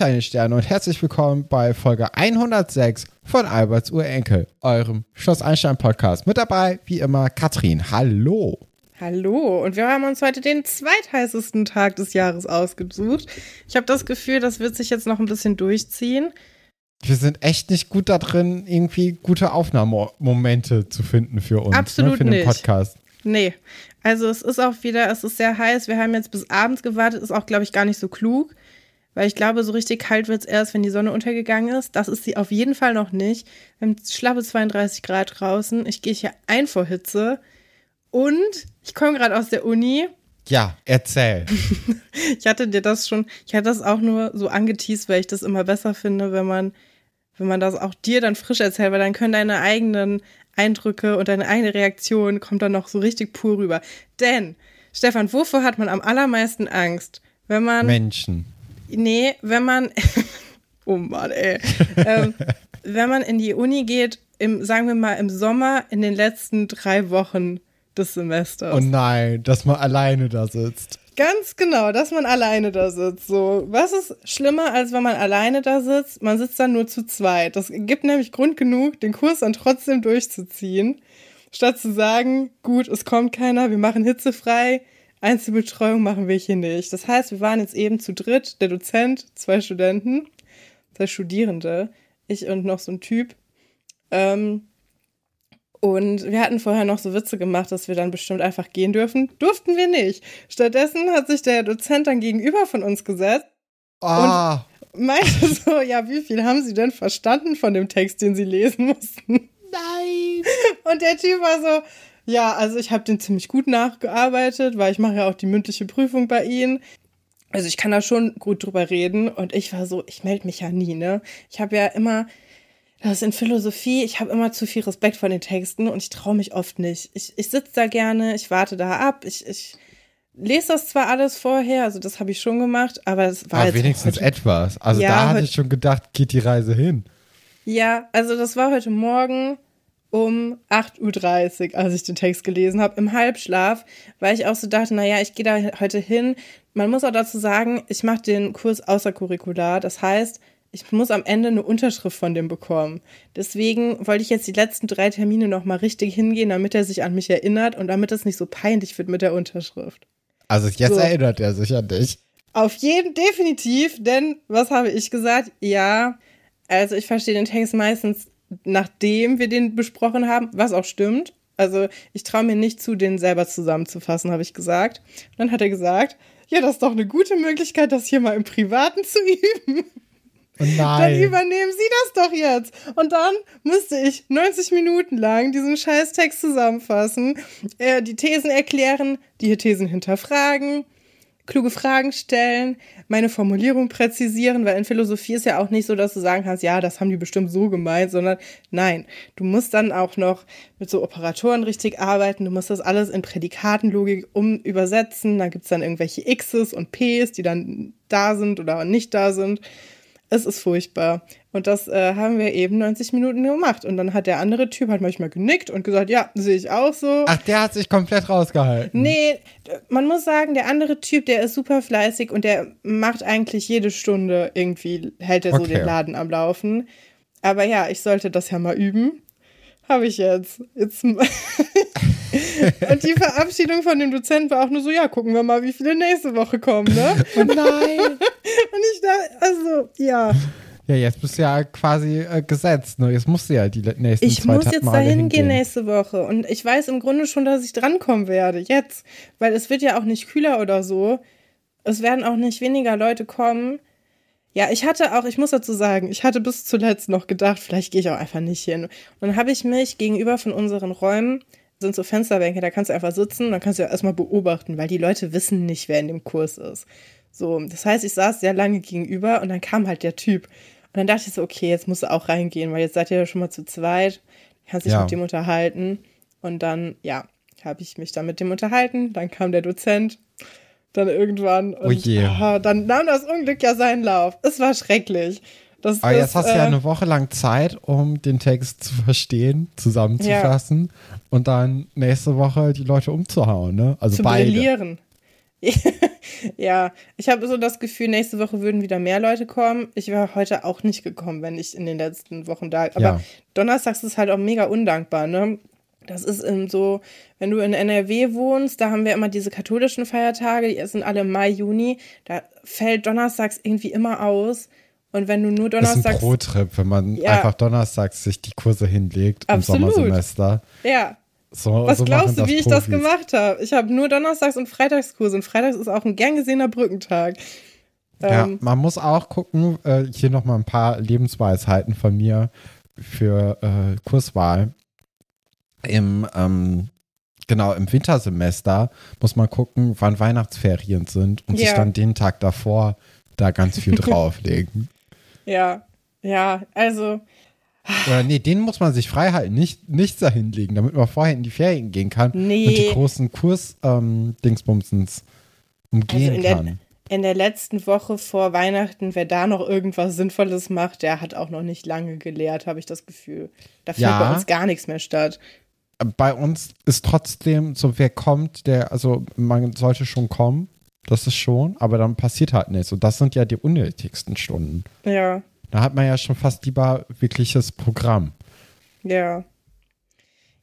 Kleine Sterne und herzlich willkommen bei Folge 106 von Alberts Urenkel, eurem Schloss Einstein Podcast. Mit dabei, wie immer, Katrin. Hallo. Hallo, und wir haben uns heute den zweitheißesten Tag des Jahres ausgesucht. Ich habe das Gefühl, das wird sich jetzt noch ein bisschen durchziehen. Wir sind echt nicht gut da drin, irgendwie gute Aufnahmemomente zu finden für uns. Absolut ne, für den nicht. Podcast. Nee, also es ist auch wieder, es ist sehr heiß. Wir haben jetzt bis abends gewartet, ist auch, glaube ich, gar nicht so klug. Weil ich glaube, so richtig kalt wird es erst, wenn die Sonne untergegangen ist. Das ist sie auf jeden Fall noch nicht. Wir haben schlappe 32 Grad draußen. Ich gehe hier ein vor Hitze. Und ich komme gerade aus der Uni. Ja, erzähl. Ich hatte dir das schon, ich hatte das auch nur so angeteased, weil ich das immer besser finde, wenn man, wenn man das auch dir dann frisch erzählt, weil dann können deine eigenen Eindrücke und deine eigene Reaktion kommt dann noch so richtig pur rüber. Denn, Stefan, wovor hat man am allermeisten Angst? Wenn man. Menschen. Nee, wenn man. oh Mann, ey. ähm, wenn man in die Uni geht, im, sagen wir mal, im Sommer in den letzten drei Wochen des Semesters. Oh nein, dass man alleine da sitzt. Ganz genau, dass man alleine da sitzt. So, was ist schlimmer, als wenn man alleine da sitzt? Man sitzt dann nur zu zweit. Das gibt nämlich Grund genug, den Kurs dann trotzdem durchzuziehen. Statt zu sagen, gut, es kommt keiner, wir machen hitzefrei, Einzelbetreuung machen wir hier nicht. Das heißt, wir waren jetzt eben zu dritt, der Dozent, zwei Studenten, zwei Studierende, ich und noch so ein Typ. Ähm, und wir hatten vorher noch so Witze gemacht, dass wir dann bestimmt einfach gehen dürfen. Durften wir nicht. Stattdessen hat sich der Dozent dann gegenüber von uns gesetzt Ah, meinte so, ja, wie viel haben Sie denn verstanden von dem Text, den Sie lesen mussten? nein. Und der Typ war so, ja, also ich habe den ziemlich gut nachgearbeitet, weil ich mache ja auch die mündliche Prüfung bei Ihnen. Also ich kann da schon gut drüber reden. Und ich war so, ich melde mich ja nie, ne? Ich habe ja immer, das ist in Philosophie, ich habe immer zu viel Respekt vor den Texten und ich traue mich oft nicht. Ich, ich sitze da gerne, ich warte da ab, ich, ich lese das zwar alles vorher, also das habe ich schon gemacht, aber es war Aber jetzt wenigstens heute, etwas. Also Ja, da hatte ich schon gedacht, geht die Reise hin. Ja, also das war heute Morgen um 8.30 Uhr, als ich den Text gelesen habe, im Halbschlaf, weil ich auch so dachte, naja, ich gehe da heute hin. Man muss auch dazu sagen, ich mache den Kurs außercurricular. Das heißt, ich muss am Ende eine Unterschrift von dem bekommen. Deswegen wollte ich jetzt die letzten drei Termine nochmal richtig hingehen, damit er sich an mich erinnert und damit es nicht so peinlich wird mit der Unterschrift. Also jetzt So. erinnert er sich an dich. Auf jeden, definitiv, denn was habe ich gesagt? Ja, also ich verstehe den Text meistens, nachdem wir den besprochen haben, was auch stimmt. Also ich traue mir nicht zu, den selber zusammenzufassen, habe ich gesagt. Und dann hat er gesagt, ja, das ist doch eine gute Möglichkeit, das hier mal im Privaten zu üben. Oh Dann übernehmen Sie das doch jetzt. Und dann musste ich 90 Minuten lang diesen Scheißtext zusammenfassen, äh, die Thesen erklären, die Thesen hinterfragen, kluge Fragen stellen, meine Formulierung präzisieren, weil in Philosophie ist ja auch nicht so, dass du sagen kannst, ja, das haben die bestimmt so gemeint, sondern nein, du musst dann auch noch mit so Operatoren richtig arbeiten, du musst das alles in Prädikatenlogik um übersetzen, da gibt's dann irgendwelche X's und P's, die dann da sind oder nicht da sind. Es ist furchtbar. Und das äh, haben wir eben 90 Minuten gemacht. Und dann hat der andere Typ halt manchmal genickt und gesagt, ja, sehe ich auch so. Ach, der hat sich komplett rausgehalten. Nee, man muss sagen, der andere Typ, der ist super fleißig und der macht eigentlich jede Stunde irgendwie, hält er so Okay. den Laden am Laufen. Aber ja, ich sollte das ja mal üben. Habe ich jetzt. jetzt und die Verabschiedung von dem Dozent war auch nur so, ja, gucken wir mal, wie viele nächste Woche kommen, ne? Oh nein. Und ich dachte, also, ja. Ja, jetzt bist du ja quasi äh, gesetzt. Ne? Jetzt musst du ja die nächsten Ich zwei muss Ta- jetzt Male dahin hingehen. gehen nächste Woche. Und ich weiß im Grunde schon, dass ich drankommen werde. Jetzt. Weil es wird ja auch nicht kühler oder so. Es werden auch nicht weniger Leute kommen. Ja, ich hatte auch, ich muss dazu sagen, ich hatte bis zuletzt noch gedacht, vielleicht gehe ich auch einfach nicht hin. Und dann habe ich mich gegenüber von unseren Räumen, sind so Fensterbänke, da kannst du einfach sitzen, dann kannst du ja erstmal beobachten, weil die Leute wissen nicht, wer in dem Kurs ist. So, das heißt, ich saß sehr lange gegenüber und dann kam halt der Typ. Und dann dachte ich so, okay, jetzt musst du auch reingehen, weil jetzt seid ihr ja schon mal zu zweit, kannst dich Ja. mit dem unterhalten. Und dann, ja, habe ich mich dann mit dem unterhalten. Dann kam der Dozent, dann irgendwann. Und Oh je. ah, dann nahm das Unglück ja seinen Lauf. Es war schrecklich. Das, Aber das, jetzt hast du ja äh, eine Woche lang Zeit, um den Text zu verstehen, zusammenzufassen und dann nächste Woche die Leute umzuhauen, ne? Also zu beide. brillieren. Ja, ich habe so das Gefühl, nächste Woche würden wieder mehr Leute kommen. Ich wäre heute auch nicht gekommen, wenn ich in den letzten Wochen da. Aber Ja. donnerstags ist halt auch mega undankbar, ne? Das ist so, wenn du in NRW wohnst, da haben wir immer diese katholischen Feiertage, die sind alle im Mai, Juni. Da fällt donnerstags irgendwie immer aus. Und wenn du nur Das ist ein donnerstags. Pro-Trip, wenn man Ja. einfach donnerstags sich die Kurse hinlegt im Absolut. Sommersemester. Ja, So, Was so glaubst du, wie ich das gemacht habe? Ich habe nur Donnerstags- und Freitagskurse und Freitags ist auch ein gern gesehener Brückentag. Ja, Ähm, man muss auch gucken, äh, hier nochmal ein paar Lebensweisheiten von mir für äh, Kurswahl. Im, ähm, genau, im Wintersemester muss man gucken, wann Weihnachtsferien sind und sich Ja. dann den Tag davor da ganz viel drauflegen. ja, ja, also, Oder nee, den muss man sich frei halten, nicht, nichts dahinlegen, damit man vorher in die Ferien gehen kann Nee. und die großen Kurs-Dingsbumsens umgehen Also in der- kann. in der letzten Woche vor Weihnachten, wer da noch irgendwas Sinnvolles macht, der hat auch noch nicht lange gelehrt, habe ich das Gefühl. Da findet Ja. bei uns gar nichts mehr statt. Bei uns ist trotzdem so, wer kommt, der, also man sollte schon kommen, das ist schon, aber dann passiert halt nichts. Und das sind ja die unnötigsten Stunden. Ja, Da hat man ja schon fast lieber wirkliches Programm. ja.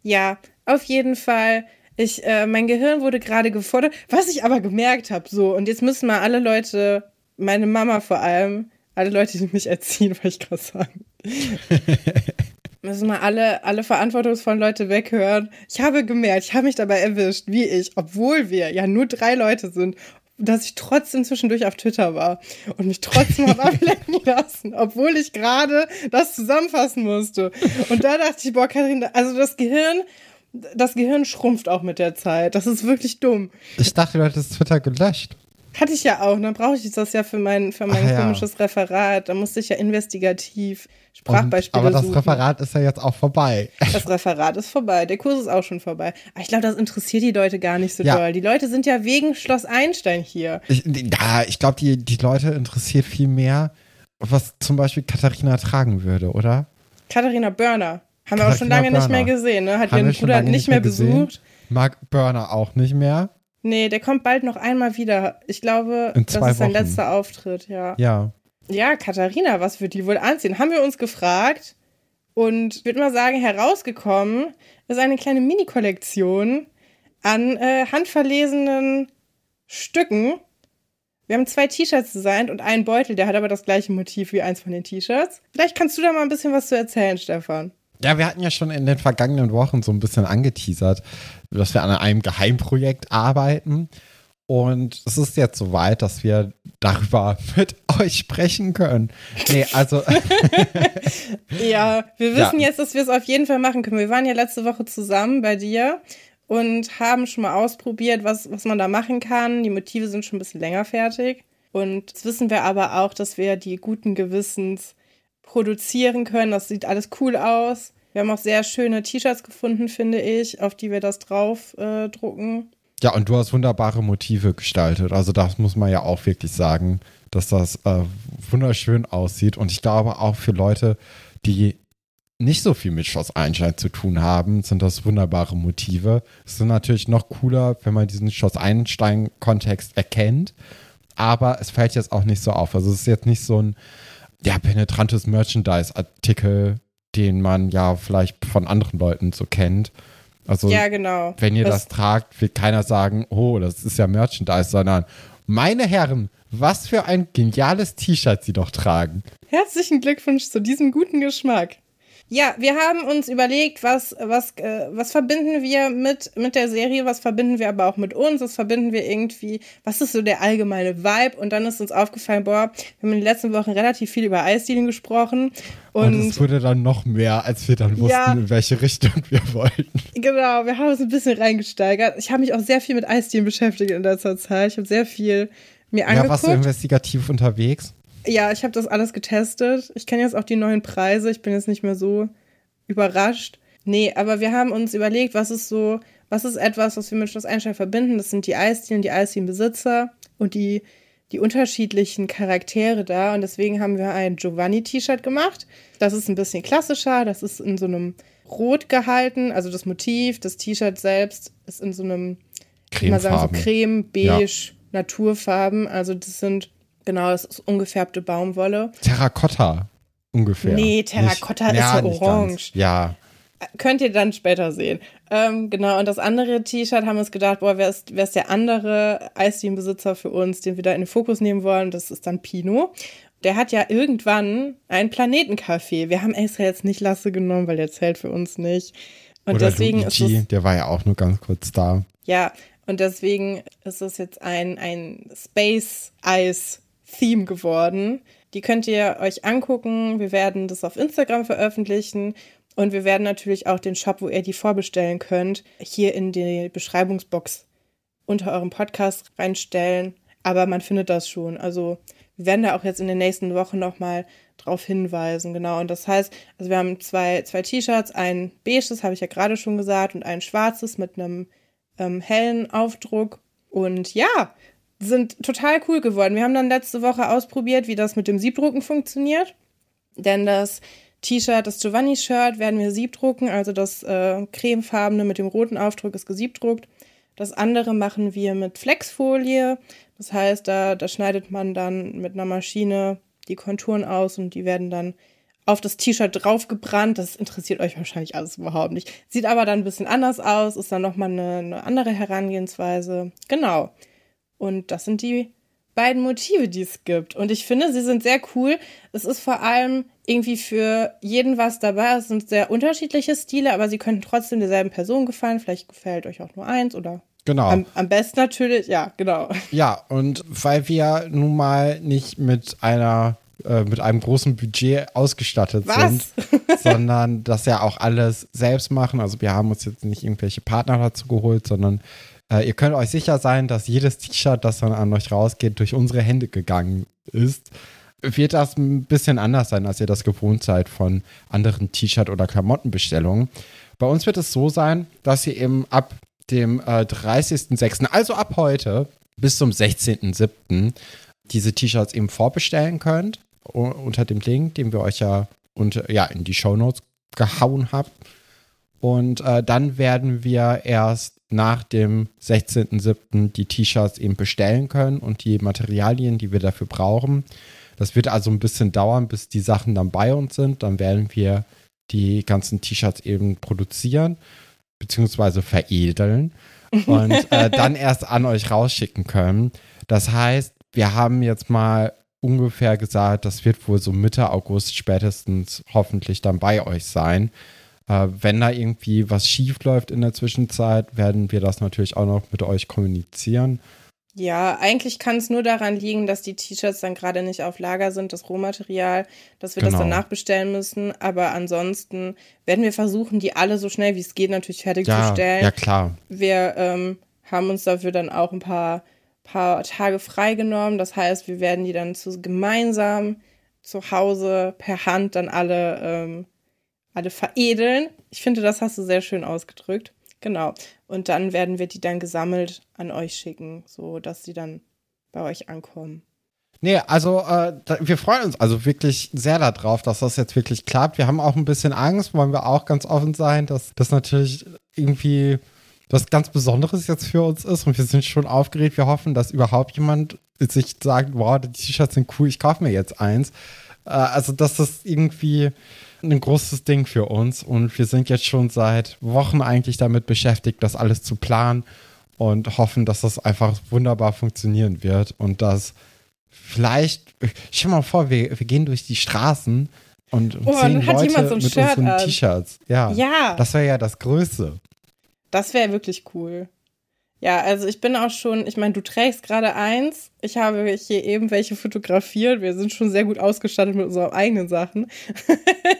Ja, auf jeden Fall. Ich, äh, mein Gehirn wurde gerade gefordert, was ich aber gemerkt habe, so, und jetzt müssen mal alle Leute, meine Mama vor allem, alle Leute, die mich erziehen, wollte ich gerade sagen. müssen mal alle, alle verantwortungsvollen Leute weghören. Ich habe gemerkt, ich habe mich dabei erwischt, wie ich, obwohl wir ja nur drei Leute sind, dass ich trotzdem zwischendurch auf Twitter war und mich trotzdem habe ablenken lassen, obwohl ich gerade das zusammenfassen musste. Und da dachte ich, boah, Kathrin, also das Gehirn, das Gehirn schrumpft auch mit der Zeit. Das ist wirklich dumm. Ich dachte, du hättest Twitter gelöscht. Hatte ich ja auch, dann brauche ich das ja für mein, für mein Ach ja. komisches Referat. Da musste ich ja investigativ Und, Sprachbeispiele aber das suchen. Referat ist ja jetzt auch vorbei. Das Referat ist vorbei, der Kurs ist auch schon vorbei. Aber ich glaube, das interessiert die Leute gar nicht so Ja. doll. Die Leute sind ja wegen Schloss Einstein hier. Ich, ja, ich glaube, die, die Leute interessiert viel mehr, was zum Beispiel Katharina tragen würde, oder? Katharina Börner. Haben wir auch schon Katharina lange nicht mehr Börner. gesehen, ne? Hat Haben ihren Bruder nicht mehr gesehen. besucht. Mark Burner auch nicht mehr. Nee, der kommt bald noch einmal wieder. Ich glaube, das ist sein Wochen. letzter Auftritt, ja. Ja. Ja, Katharina, was wird die wohl anziehen? Haben wir uns gefragt. Und ich würde mal sagen, herausgekommen ist eine kleine Mini-Kollektion an äh, handverlesenen Stücken. Wir haben zwei T-Shirts designt und einen Beutel, der hat aber das gleiche Motiv wie eins von den T-Shirts. Vielleicht kannst du da mal ein bisschen was zu erzählen, Stefan. Ja, wir hatten ja schon in den vergangenen Wochen so ein bisschen angeteasert, dass wir an einem Geheimprojekt arbeiten. Und es ist jetzt soweit, dass wir darüber mit euch sprechen können. Nee, also, Ja, wir wissen Ja. jetzt, dass wir es auf jeden Fall machen können. Wir waren ja letzte Woche zusammen bei dir und haben schon mal ausprobiert, was, was man da machen kann. Die Motive sind schon ein bisschen länger fertig. Und jetzt wissen wir aber auch, dass wir die guten Gewissens produzieren können. Das sieht alles cool aus. Wir haben auch sehr schöne T-Shirts gefunden, finde ich, auf die wir das drauf äh, drucken. ja, und du hast wunderbare Motive gestaltet. Also, das muss man ja auch wirklich sagen, dass das äh, wunderschön aussieht. Und ich glaube auch für Leute, die nicht so viel mit Schloss Einstein zu tun haben, sind das wunderbare Motive. Es sind natürlich noch cooler, wenn man diesen Schloss Einstein-Kontext erkennt. Aber es fällt jetzt auch nicht so auf. Also es ist jetzt nicht so ein ja, penetrantes Merchandise-Artikel, den man ja vielleicht von anderen Leuten so kennt. Also Ja, genau. wenn ihr Das- das tragt, wird keiner sagen, oh, das ist ja Merchandise, sondern meine Herren, was für ein geniales T-Shirt sie doch tragen. Herzlichen Glückwunsch zu diesem guten Geschmack. Ja, wir haben uns überlegt, was, was, äh, was verbinden wir mit, mit der Serie, was verbinden wir aber auch mit uns, was verbinden wir irgendwie, was ist so der allgemeine Vibe? Und dann ist uns aufgefallen, boah, wir haben in den letzten Wochen relativ viel über Eisdielen gesprochen. Und, Und, es wurde dann noch mehr, als wir dann wussten, Ja. in welche Richtung wir wollten. genau, wir haben uns ein bisschen reingesteigert. Ich habe mich auch sehr viel mit Eisdielen beschäftigt in letzter Zeit. Ich habe sehr viel mir Ja, warst du angeguckt. investigativ unterwegs? Ja, ich habe das alles getestet. Ich kenne jetzt auch die neuen Preise. Ich bin jetzt nicht mehr so überrascht. Nee, aber wir haben uns überlegt, was ist so, was ist etwas, was wir mit Schloss Einstein verbinden? Das sind die Eisdielen, die Eisdielenbesitzer und die, die unterschiedlichen Charaktere da. Und deswegen haben wir ein Giovanni-T-Shirt gemacht. Das ist ein bisschen klassischer. Das ist in so einem Rot gehalten. Also das Motiv, das T-Shirt selbst ist in so einem, sagen, so Cremefarben. creme, beige, Naturfarben. Also das sind, genau, das ist ungefärbte Baumwolle. Terrakotta ungefähr. Nee, Terrakotta nicht, ist ja, orange. Ja. Könnt ihr dann später sehen. Ähm, genau, und das andere T-Shirt haben wir uns gedacht, boah, wer ist, wer ist der andere Eisdienbesitzer für uns, den wir da in den Fokus nehmen wollen? Das ist dann Pino. Der hat ja irgendwann ein Planetencafé. Wir haben extra jetzt nicht Lasse genommen, weil der zählt für uns nicht. Und Oder deswegen Luigi, ist es, der war ja auch nur ganz kurz da. Ja, und deswegen ist es jetzt ein, ein Space Ice Theme geworden. Die könnt ihr euch angucken. Wir werden das auf Instagram veröffentlichen. Und wir werden natürlich auch den Shop, wo ihr die vorbestellen könnt, hier in die Beschreibungsbox unter eurem Podcast reinstellen. Aber man findet das schon. Also wir werden da auch jetzt in den nächsten Wochen nochmal drauf hinweisen. Genau. Und das heißt, also wir haben zwei, zwei T-Shirts, ein beiges, habe ich ja gerade schon gesagt, und ein schwarzes mit einem ähm, hellen Aufdruck. Und ja, sind total cool geworden. Wir haben dann letzte Woche ausprobiert, wie das mit dem Siebdrucken funktioniert. Denn das T-Shirt, das Giovanni-Shirt werden wir siebdrucken, also das äh, cremefarbene mit dem roten Aufdruck ist gesiebdruckt. Das andere machen wir mit Flexfolie. Das heißt, da, da schneidet man dann mit einer Maschine die Konturen aus und die werden dann auf das T-Shirt draufgebrannt. Das interessiert euch wahrscheinlich alles überhaupt nicht. Sieht aber dann ein bisschen anders aus, ist dann nochmal eine, eine andere Herangehensweise. Genau. Und das sind die beiden Motive, die es gibt. Und ich finde, sie sind sehr cool. Es ist vor allem irgendwie für jeden was dabei. Es sind sehr unterschiedliche Stile, aber sie könnten trotzdem derselben Person gefallen. Vielleicht gefällt euch auch nur eins oder Genau. Am, am, besten natürlich, ja, genau. Ja, und weil wir nun mal nicht mit einer äh, mit einem großen Budget ausgestattet Was? sind, sondern das ja auch alles selbst machen. Also wir haben uns jetzt nicht irgendwelche Partner dazu geholt, sondern äh, ihr könnt euch sicher sein, dass jedes T-Shirt, das dann an euch rausgeht, durch unsere Hände gegangen ist. Wird das ein bisschen anders sein, als ihr das gewohnt seid von anderen T-Shirt- oder Klamottenbestellungen. Bei uns wird es so sein, dass ihr eben ab dem äh, 30.06., also ab heute bis zum 16.07. diese T-Shirts eben vorbestellen könnt unter dem Link, den wir euch ja, unter, ja in die Shownotes gehauen haben. Und äh, dann werden wir erst nach dem 16.07. die T-Shirts eben bestellen können und die Materialien, die wir dafür brauchen. Das wird also ein bisschen dauern, bis die Sachen dann bei uns sind. Dann werden wir die ganzen T-Shirts eben produzieren bzw. veredeln und äh, dann erst an euch rausschicken können. Das heißt, wir haben jetzt mal ungefähr gesagt, das wird wohl so Mitte August spätestens hoffentlich dann bei euch sein. Äh, wenn da irgendwie was schief läuft in der Zwischenzeit, werden wir das natürlich auch noch mit euch kommunizieren. Ja, eigentlich kann es nur daran liegen, dass die T-Shirts dann gerade nicht auf Lager sind, das Rohmaterial, dass wir genau. das dann nachbestellen müssen. Aber ansonsten werden wir versuchen, die alle so schnell wie es geht natürlich fertigzustellen. Ja, ja, klar. Wir ähm, haben uns dafür dann auch ein paar, paar Tage freigenommen. Das heißt, wir werden die dann zu, gemeinsam zu Hause per Hand dann alle ähm, alle veredeln. Ich finde, das hast du sehr schön ausgedrückt. Genau. Und dann werden wir die dann gesammelt an euch schicken, so dass sie dann bei euch ankommen. Nee, also äh, wir freuen uns also wirklich sehr darauf, dass das jetzt wirklich klappt. Wir haben auch ein bisschen Angst, wollen wir auch ganz offen sein, dass das natürlich irgendwie was ganz Besonderes jetzt für uns ist und wir sind schon aufgeregt. Wir hoffen, dass überhaupt jemand sich sagt, wow, die T-Shirts sind cool, ich kaufe mir jetzt eins. Äh, also, dass das irgendwie ein großes Ding für uns und wir sind jetzt schon seit Wochen eigentlich damit beschäftigt, das alles zu planen und hoffen, dass das einfach wunderbar funktionieren wird und dass vielleicht, stell mal vor, wir, wir gehen durch die Straßen und, oh, sehen Leute so mit Shirt unseren T-Shirts. Ja, ja. Das wäre ja das Größte. Das wäre wirklich cool. Ja, also ich bin auch schon, ich meine, du trägst gerade eins. Ich habe hier eben welche fotografiert. Wir sind schon sehr gut ausgestattet mit unseren eigenen Sachen.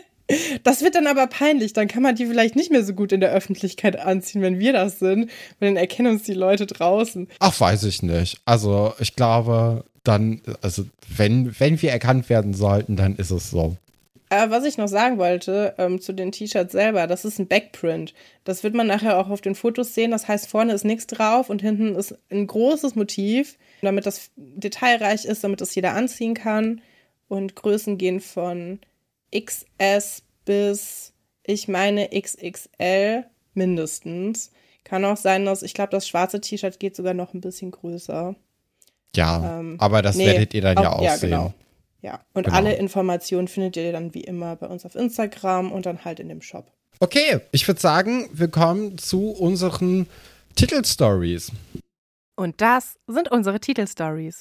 Das wird dann aber peinlich. Dann kann man die vielleicht nicht mehr so gut in der Öffentlichkeit anziehen, wenn wir das sind. Weil dann erkennen uns die Leute draußen. Ach, weiß ich nicht. Also, ich glaube, dann, also, wenn, wenn wir erkannt werden sollten, dann ist es so. Aber was ich noch sagen wollte ähm, zu den T-Shirts selber, das ist ein Backprint. Das wird man nachher auch auf den Fotos sehen. Das heißt, vorne ist nichts drauf und hinten ist ein großes Motiv, damit das detailreich ist, damit das jeder anziehen kann. Und Größen gehen von XS bis, ich meine, XXL mindestens. Kann auch sein, dass, ich glaube, das schwarze T-Shirt geht sogar noch ein bisschen größer. Ja, Ähm, aber das nee, werdet ihr dann ja auch- auch ja, sehen. genau. Ja, und Genau. alle Informationen findet ihr dann wie immer bei uns auf Instagram und dann halt in dem Shop. Okay, ich würde sagen, wir kommen zu unseren Titelstories. Und das sind unsere Titelstories.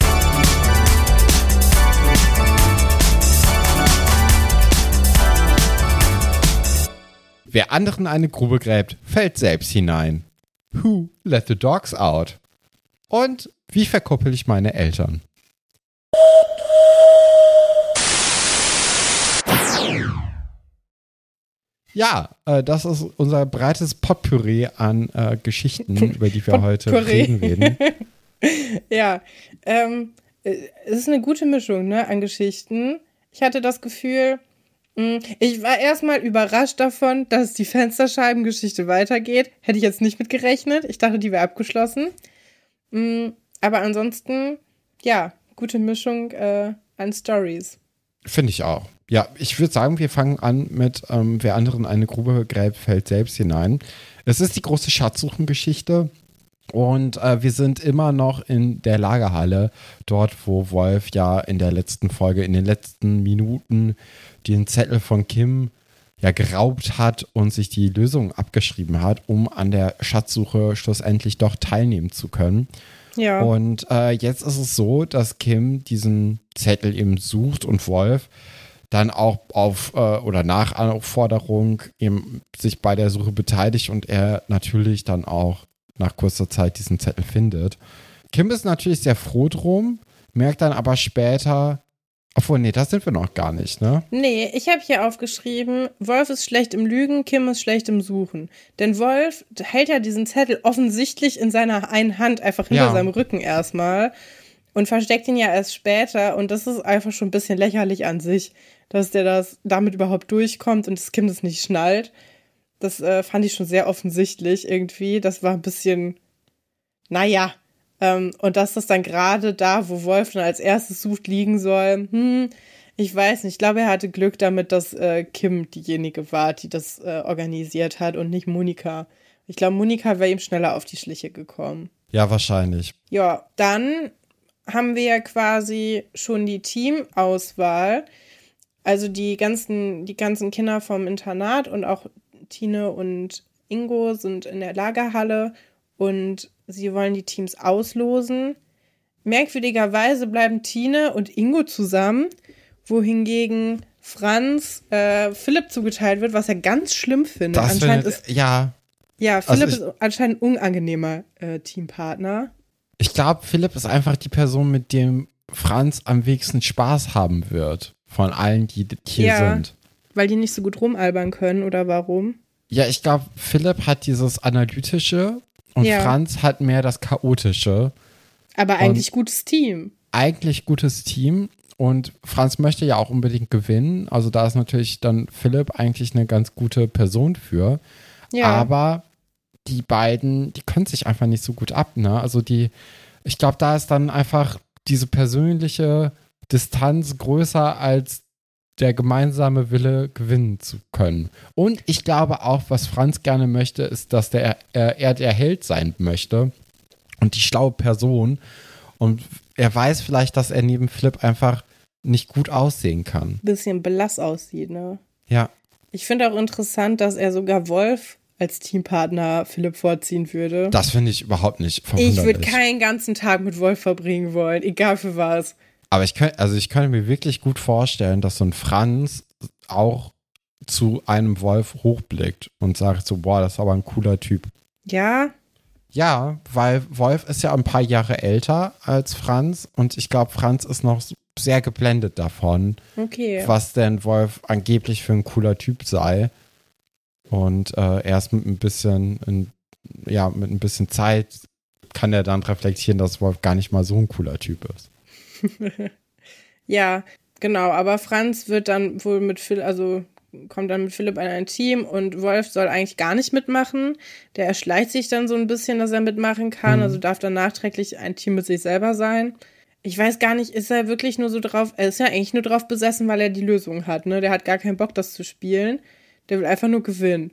Wer anderen eine Grube gräbt, fällt selbst hinein. Who let the dogs out? Und wie verkuppel ich meine Eltern? Ja, äh, das ist unser breites Potpourri an äh, Geschichten, über die wir heute reden werden. Ja, ähm, äh, es ist eine gute Mischung ne, an Geschichten. Ich hatte das Gefühl, ich war erstmal überrascht davon, dass die Fensterscheibengeschichte weitergeht. Hätte ich jetzt nicht mit gerechnet. Ich dachte, die wäre abgeschlossen. Mh, aber ansonsten, ja, gute Mischung äh, an Stories. Finde ich auch. Ja, ich würde sagen, wir fangen an mit ähm, Wer anderen eine Grube gräbt, fällt selbst hinein. Es ist die große Schatzsuchengeschichte und äh, wir sind immer noch in der Lagerhalle, dort, wo Wolf ja in der letzten Folge, in den letzten Minuten den Zettel von Kim ja geraubt hat und sich die Lösung abgeschrieben hat, um an der Schatzsuche schlussendlich doch teilnehmen zu können. Ja. Und äh, jetzt ist es so, dass Kim diesen Zettel eben sucht und Wolf dann auch auf äh, oder nach Aufforderung eben sich bei der Suche beteiligt und er natürlich dann auch nach kurzer Zeit diesen Zettel findet. Kim ist natürlich sehr froh drum, merkt dann aber später, obwohl, nee, das sind wir noch gar nicht, ne? Nee, ich habe hier aufgeschrieben, Wolf ist schlecht im Lügen, Kim ist schlecht im Suchen. Denn Wolf hält ja diesen Zettel offensichtlich in seiner einen Hand einfach hinter Ja. seinem Rücken erstmal und versteckt ihn ja erst später. Und das ist einfach schon ein bisschen lächerlich an sich, dass der das damit überhaupt durchkommt und das Kim das nicht schnallt. Das äh, fand ich schon sehr offensichtlich irgendwie. Das war ein bisschen, naja. Ähm, und dass das dann gerade da, wo Wolf dann als erstes sucht, liegen soll, hm, ich weiß nicht. Ich glaube, er hatte Glück damit, dass äh, Kim diejenige war, die das äh, organisiert hat und nicht Monika. Ich glaube, Monika wäre ihm schneller auf die Schliche gekommen. Ja, wahrscheinlich. Ja, dann haben wir ja quasi schon die Teamauswahl. Also die ganzen, die ganzen Kinder vom Internat und auch Tine und Ingo sind in der Lagerhalle und sie wollen die Teams auslosen. Merkwürdigerweise bleiben Tine und Ingo zusammen, wohingegen Franz äh, Philipp zugeteilt wird, was er ganz schlimm findet. Das anscheinend findet, ist, ja, ja, also Philipp ich- ist anscheinend ein unangenehmer äh, Teampartner. ich glaube, Philipp ist einfach die Person, mit dem Franz am wenigsten Spaß haben wird. Von allen, die hier Ja. sind. Weil die nicht so gut rumalbern können oder warum? Ja, ich glaube, Philipp hat dieses Analytische und Ja. Franz hat mehr das Chaotische. Aber eigentlich gutes Team. Eigentlich gutes Team und Franz möchte ja auch unbedingt gewinnen. Also da ist natürlich dann Philipp eigentlich eine ganz gute Person für. Ja. Aber die beiden, die können sich einfach nicht so gut ab, ne? Also die, ich glaube, da ist dann einfach diese persönliche Distanz größer als der gemeinsame Wille gewinnen zu können. Und ich glaube auch, was Franz gerne möchte, ist, dass der, er, er der Held sein möchte und die schlaue Person. Und er weiß vielleicht, dass er neben Flip einfach nicht gut aussehen kann. Bisschen blass aussieht, ne? Ja, Ich finde auch interessant, dass er sogar Wolf als Teampartner Philipp vorziehen würde. das finde ich überhaupt nicht Ich würde keinen ganzen Tag mit Wolf verbringen wollen, egal für was. Aber ich könnte, also ich könnte mir wirklich gut vorstellen, dass so ein Franz auch zu einem Wolf hochblickt und sagt so, boah, das ist aber ein cooler Typ. Ja, Ja, weil Wolf ist ja ein paar Jahre älter als Franz und ich glaube, Franz ist noch sehr geblendet davon, okay. was denn Wolf angeblich für ein cooler Typ sei. Und äh, erst mit ein bisschen, in, ja, mit ein bisschen Zeit kann er dann reflektieren, dass Wolf gar nicht mal so ein cooler Typ ist. Ja, genau. Aber Franz wird dann wohl mit Phil, also kommt dann mit Philipp in ein Team und Wolf soll eigentlich gar nicht mitmachen. Der erschleicht sich dann so ein bisschen, dass er mitmachen kann. Mhm. Also darf dann nachträglich ein Team mit sich selber sein. Ich weiß gar nicht, ist er wirklich nur so drauf, er ist ja eigentlich nur drauf besessen, weil er die Lösung hat, ne? Der hat gar keinen Bock, das zu spielen. Der will einfach nur gewinnen.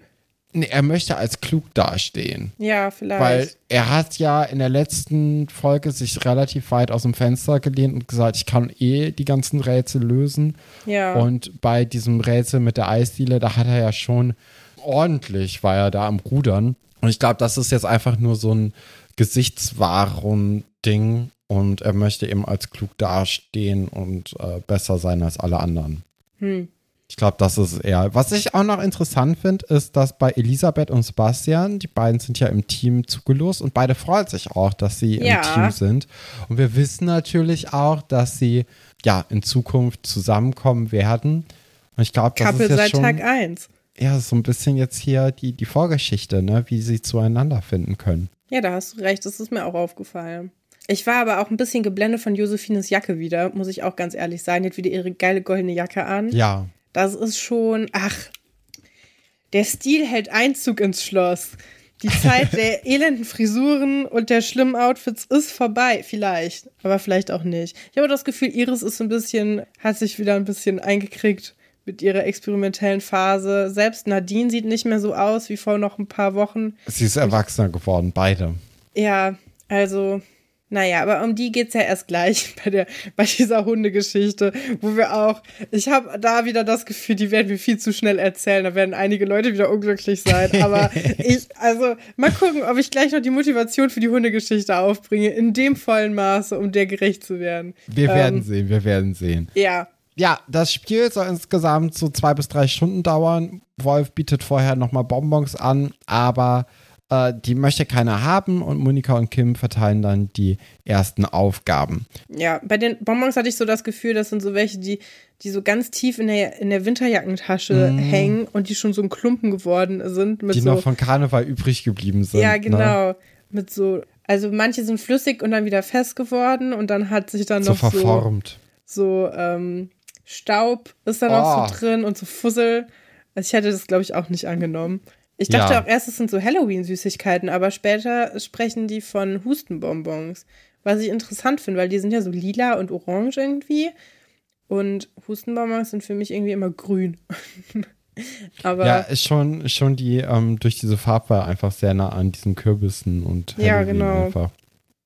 Er möchte als klug dastehen. Ja, vielleicht. Weil er hat ja in der letzten Folge sich relativ weit aus dem Fenster gelehnt und gesagt, ich kann eh die ganzen Rätsel lösen. ja. Und bei diesem Rätsel mit der Eisdiele, da hat er ja schon ordentlich, war er da am Rudern. Und ich glaube, das ist jetzt einfach nur so ein Gesichtswahrung-Ding. Und er möchte eben als klug dastehen und äh, besser sein als alle anderen. hm. Ich glaube, das ist eher. Was ich auch noch interessant finde, ist, dass bei Elisabeth und Sebastian, die beiden sind ja im Team zugelost und beide freuen sich auch, dass sie Ja. im Team sind. Und wir wissen natürlich auch, dass sie ja in Zukunft zusammenkommen werden. Und ich glaube, das Couple ist jetzt seit schon Tag 1. ja so ein bisschen jetzt hier die, die Vorgeschichte, ne, wie sie zueinander finden können. Ja, da hast du recht, das ist mir auch aufgefallen. Ich war aber auch ein bisschen geblendet von Josephines Jacke wieder, muss ich auch ganz ehrlich sein. Die hat wieder ihre geile goldene Jacke an. Ja, Das ist schon, ach, der Stil hält Einzug ins Schloss. Die Zeit der elenden Frisuren und der schlimmen Outfits ist vorbei, vielleicht, aber vielleicht auch nicht. Ich habe das Gefühl, Iris ist so ein bisschen, hat sich wieder ein bisschen eingekriegt mit ihrer experimentellen Phase. Selbst Nadine sieht nicht mehr so aus wie vor noch ein paar Wochen. sie ist erwachsener geworden, beide. Ja, also, naja, aber um die geht's ja erst gleich bei, der, bei dieser Hundegeschichte, wo wir auch, ich habe da wieder das Gefühl, die werden wir viel zu schnell erzählen, da werden einige Leute wieder unglücklich sein, aber ich, also, mal gucken, ob ich gleich noch die Motivation für die Hundegeschichte aufbringe, in dem vollen Maße, um der gerecht zu werden. Wir Ähm, werden sehen, wir werden sehen. Ja, Ja, das Spiel soll insgesamt so zwei bis drei Stunden dauern. Wolf bietet vorher nochmal Bonbons an, aber äh, die möchte keiner haben und Monika und Kim verteilen dann die ersten Aufgaben. ja, bei den Bonbons hatte ich so das Gefühl, das sind so welche, die, die so ganz tief in der, in der Winterjackentasche hängen und die schon so ein Klumpen geworden sind Die so noch von Karneval übrig geblieben sind. Ja, Ne? genau. Mit so, also manche sind flüssig und dann wieder fest geworden und dann hat sich dann So noch so, verformt. so ähm, Staub ist da noch Oh. so drin und so Fussel. Also ich hätte das, glaube ich, auch nicht angenommen. Ich dachte Ja. auch erst, es sind so Halloween-Süßigkeiten, aber später sprechen die von Hustenbonbons. Was ich interessant finde, weil die sind ja so lila und orange irgendwie. Und Hustenbonbons sind für mich irgendwie immer grün. aber Ja, ist schon, ist schon die ähm, durch diese Farbwahl einfach sehr nah an diesen Kürbissen und Ja, Halloween genau. einfach.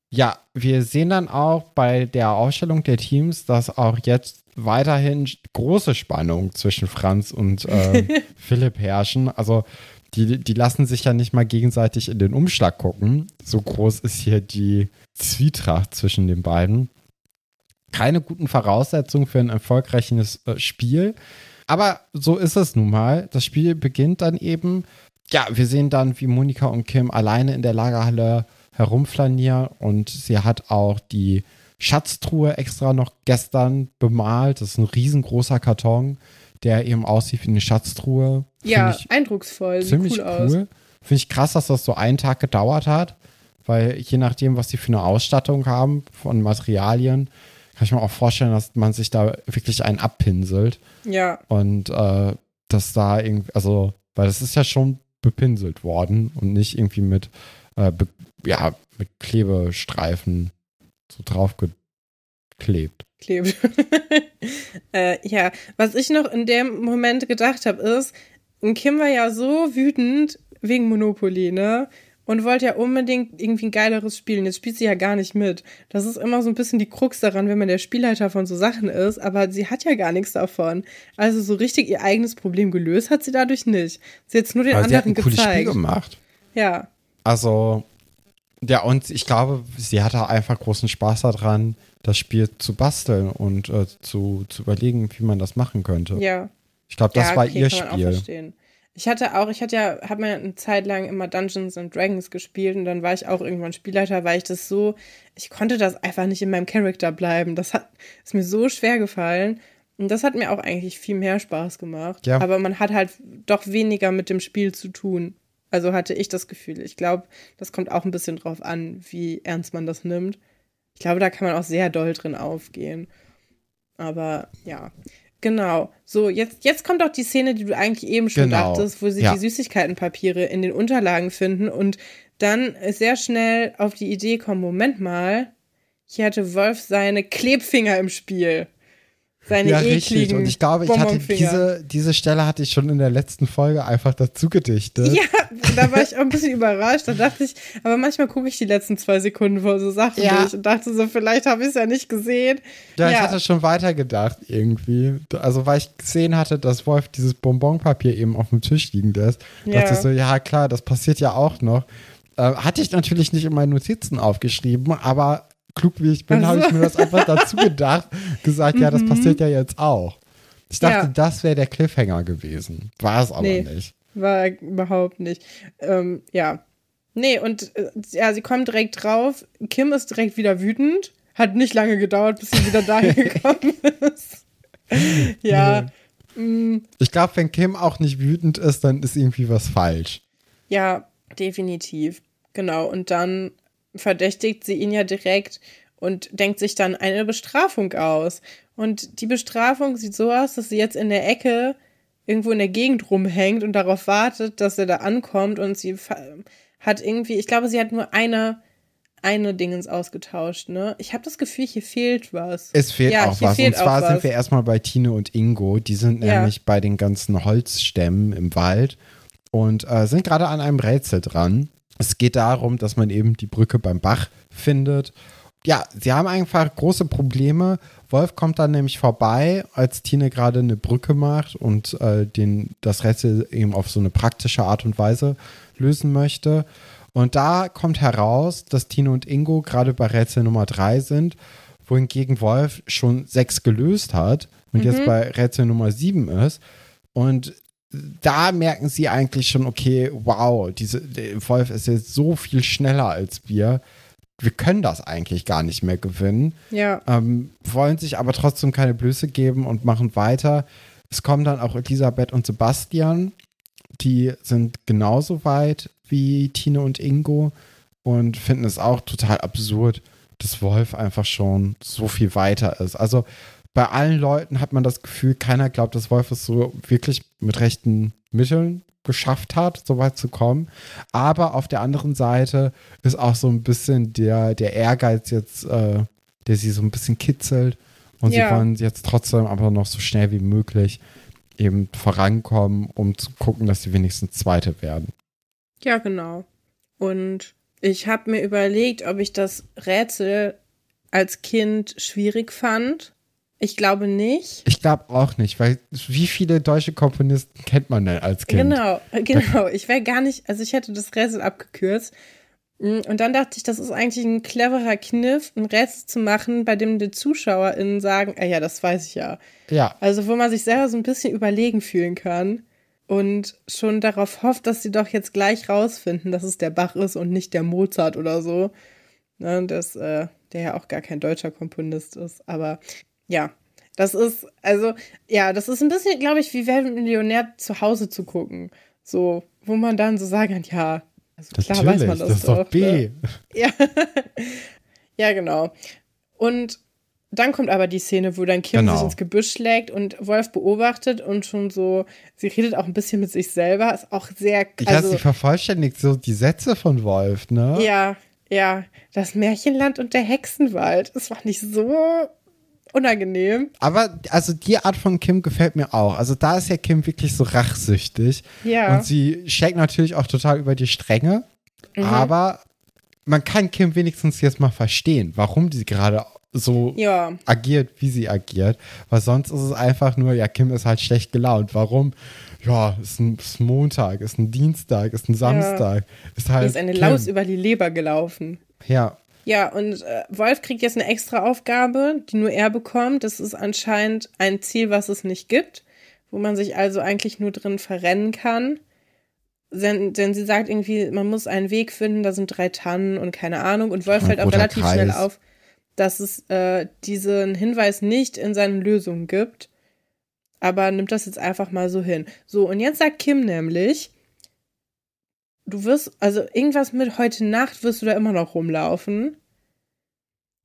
Ja, wir sehen dann auch bei der Aufstellung der Teams, dass auch jetzt weiterhin große Spannung zwischen Franz und äh, Philipp herrschen. Also die, die lassen sich ja nicht mal gegenseitig in den Umschlag gucken. So groß ist hier die Zwietracht zwischen den beiden. Keine guten Voraussetzungen für ein erfolgreiches äh, Spiel. Aber so ist es nun mal. Das Spiel beginnt dann eben. Ja, wir sehen dann, wie Monika und Kim alleine in der Lagerhalle herumflanieren und sie hat auch die Schatztruhe extra noch gestern bemalt. Das ist ein riesengroßer Karton, der eben aussieht wie eine Schatztruhe. ja, eindrucksvoll, sieht ziemlich cool, cool. aus. Finde ich krass, dass das so einen Tag gedauert hat, weil je nachdem, was sie für eine Ausstattung haben von Materialien, kann ich mir auch vorstellen, dass man sich da wirklich einen abpinselt Ja, und äh, dass da irgendwie, also, weil das ist ja schon bepinselt worden und nicht irgendwie mit, äh, be, ja, mit Klebestreifen so draufgeklebt. klebt. äh, ja, was ich noch in dem Moment gedacht habe, ist, Kim war ja so wütend wegen Monopoly, ne? Und wollte ja unbedingt irgendwie ein geileres spielen. Jetzt spielt sie ja gar nicht mit. Das ist immer so ein bisschen die Krux daran, wenn man der Spielleiter von so Sachen ist, aber sie hat ja gar nichts davon. Also so richtig ihr eigenes Problem gelöst hat sie dadurch nicht. Sie hat jetzt nur den Aber sie hat ein anderen cooles Spiel gezeigt. gemacht. Ja, Also, ja, und ich glaube, sie hatte einfach großen Spaß daran, das Spiel zu basteln und äh, zu, zu überlegen, wie man das machen könnte. ja. Ich glaube, das ja, war okay, ihr kann man auch Spiel. verstehen. Ich hatte auch, ich hatte ja, habe mir eine Zeit lang immer Dungeons and Dragons gespielt und dann war ich auch irgendwann Spielleiter, weil ich das so, ich konnte das einfach nicht in meinem Charakter bleiben. Das hat, ist mir so schwer gefallen. Und das hat mir auch eigentlich viel mehr Spaß gemacht. Ja. Aber man hat halt doch weniger mit dem Spiel zu tun. Also hatte ich das Gefühl. Ich glaube, das kommt auch ein bisschen drauf an, wie ernst man das nimmt. Ich glaube, da kann man auch sehr doll drin aufgehen. Aber ja, genau. So, jetzt, jetzt kommt auch die Szene, die du eigentlich eben schon Genau. dachtest, wo sie Ja. die Süßigkeitenpapiere in den Unterlagen finden und dann sehr schnell auf die Idee kommen, Moment mal, hier hatte Wolf seine Klebfinger im Spiel. Seine ja, ekligen richtig. Und ich glaube, ich hatte diese, diese Stelle hatte ich schon in der letzten Folge einfach dazu gedichtet. Ja, da war ich auch ein bisschen überrascht. Da dachte ich, aber manchmal gucke ich die letzten zwei Sekunden vor so Sachen Ja. durch und dachte so, vielleicht habe ich es ja nicht gesehen. Ja, ich hatte schon weitergedacht irgendwie. Also, weil ich gesehen hatte, dass Wolf dieses Bonbonpapier eben auf dem Tisch liegen lässt, Ja. dachte ich so, ja klar, das passiert ja auch noch. Äh, hatte ich natürlich nicht in meinen Notizen aufgeschrieben, aber klug wie ich bin, Ach habe ich mir das einfach dazu gedacht, gesagt, ja, das passiert ja jetzt auch. Ich dachte, Ja. das wäre der Cliffhanger gewesen. War es aber Nee. nicht. War überhaupt nicht. Ähm, ja. Nee, und äh, ja, sie kommt direkt drauf. Kim ist direkt wieder wütend. Hat nicht lange gedauert, bis sie wieder dahin gekommen ist. ja. mm, Ich glaube, wenn Kim auch nicht wütend ist, dann ist irgendwie was falsch. Ja, definitiv. Genau. Und dann verdächtigt sie ihn ja direkt und denkt sich dann eine Bestrafung aus. Und die Bestrafung sieht so aus, dass sie jetzt in der Ecke irgendwo in der Gegend rumhängt und darauf wartet, dass er da ankommt und sie hat irgendwie, ich glaube, sie hat nur eine eine Dingens ausgetauscht, ne? Ich habe das Gefühl, hier fehlt was. Es fehlt Ja, auch was. fehlt und zwar sind wir erstmal bei Tine und Ingo. Die sind Ja. nämlich bei den ganzen Holzstämmen im Wald und äh, sind gerade an einem Rätsel dran. Es geht darum, dass man eben die Brücke beim Bach findet. Ja, sie haben einfach große Probleme. Wolf kommt dann nämlich vorbei, als Tine gerade eine Brücke macht und äh, den, das Rätsel eben auf so eine praktische Art und Weise lösen möchte. Und da kommt heraus, dass Tine und Ingo gerade bei Rätsel Nummer drei sind, wohingegen Wolf schon sechs gelöst hat und jetzt bei Rätsel Nummer sieben ist. Und da merken sie eigentlich schon, okay, wow, diese, Wolf ist jetzt so viel schneller als wir. Wir können das eigentlich gar nicht mehr gewinnen. Ja. Ähm, wollen sich aber trotzdem keine Blöße geben und machen weiter. Es kommen dann auch Elisabeth und Sebastian. Die sind genauso weit wie Tine und Ingo und finden es auch total absurd, dass Wolf einfach schon so viel weiter ist. Also bei allen Leuten hat man das Gefühl, keiner glaubt, dass Wolf es so wirklich mit rechten Mitteln geschafft hat, so weit zu kommen. Aber auf der anderen Seite ist auch so ein bisschen der, der Ehrgeiz jetzt, äh, der sie so ein bisschen kitzelt. Und Ja. sie wollen jetzt trotzdem aber noch so schnell wie möglich eben vorankommen, um zu gucken, dass sie wenigstens Zweite werden. Ja, genau. Und ich habe mir überlegt, ob ich das Rätsel als Kind schwierig fand. Ich glaube nicht. Ich glaube auch nicht, weil wie viele deutsche Komponisten kennt man denn als Kind? Genau, äh, genau. Ich wäre gar nicht, also ich hätte das Rätsel abgekürzt. Mm, Und dann dachte ich, das ist eigentlich ein cleverer Kniff, ein Rätsel zu machen, bei dem die ZuschauerInnen sagen, ah ja, das weiß ich ja. Ja, Also wo man sich selber so ein bisschen überlegen fühlen kann und schon darauf hofft, dass sie doch jetzt gleich rausfinden, dass es der Bach ist und nicht der Mozart oder so. Ne, das, äh, der ja auch gar kein deutscher Komponist ist. Aber ja, das ist, also, ja, das ist ein bisschen, glaube ich, wie Millionär zu Hause zu gucken. So, wo man dann so sagen kann, ja, also klar weiß natürlich, man das, das ist doch Ne? B. ja. ja, genau. Und dann kommt aber die Szene, wo dann Kim Genau. sich ins Gebüsch schlägt und Wolf beobachtet und schon so, sie redet auch ein bisschen mit sich selber, ist auch sehr, Ich also, sie vervollständigt so die Sätze von Wolf, ne? ja, ja, das Märchenland und der Hexenwald, das war nicht so unangenehm. Aber also die Art von Kim gefällt mir auch. Also da ist ja Kim wirklich so rachsüchtig. Ja. Und sie schlägt natürlich auch total über die Stränge. Mhm. Aber man kann Kim wenigstens jetzt mal verstehen, warum die gerade so Ja, agiert, wie sie agiert. Weil sonst ist es einfach nur, ja, Kim ist halt schlecht gelaunt. Warum? Ja, ist ein, ist Montag, ist ein Dienstag, ist ein Samstag. Ist mir halt. ist eine Kim. Laus über die Leber gelaufen. Ja, Ja, und äh, Wolf kriegt jetzt eine extra Aufgabe, die nur er bekommt. Das ist anscheinend ein Ziel, was es nicht gibt, wo man sich also eigentlich nur drin verrennen kann. Denn, denn sie sagt irgendwie, man muss einen Weg finden, da sind drei Tannen und keine Ahnung. Und Wolf fällt auch relativ Kreis. schnell auf, dass es äh, diesen Hinweis nicht in seinen Lösungen gibt. Aber nimmt das jetzt einfach mal so hin. So, und jetzt sagt Kim nämlich, du wirst, also irgendwas mit heute Nacht wirst du da immer noch rumlaufen.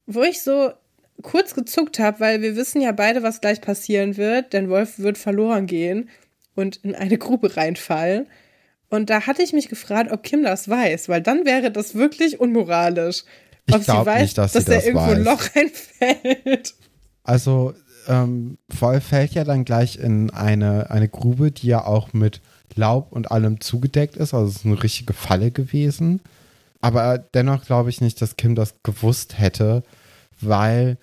Wo ich so kurz gezuckt habe, weil wir wissen ja beide, was gleich passieren wird, denn Wolf wird verloren gehen und in eine Grube reinfallen. Und da hatte ich mich gefragt, ob Kim das weiß, weil dann wäre das wirklich unmoralisch. Ich Ob sie glaub weiß, nicht, dass dass er das irgendwo ein weiß. Loch reinfällt. also ähm, Voll fällt ja dann gleich in eine, eine Grube, die ja auch mit Laub und allem zugedeckt ist. Also es ist eine richtige Falle gewesen. Aber dennoch glaube ich nicht, dass Kim das gewusst hätte, weil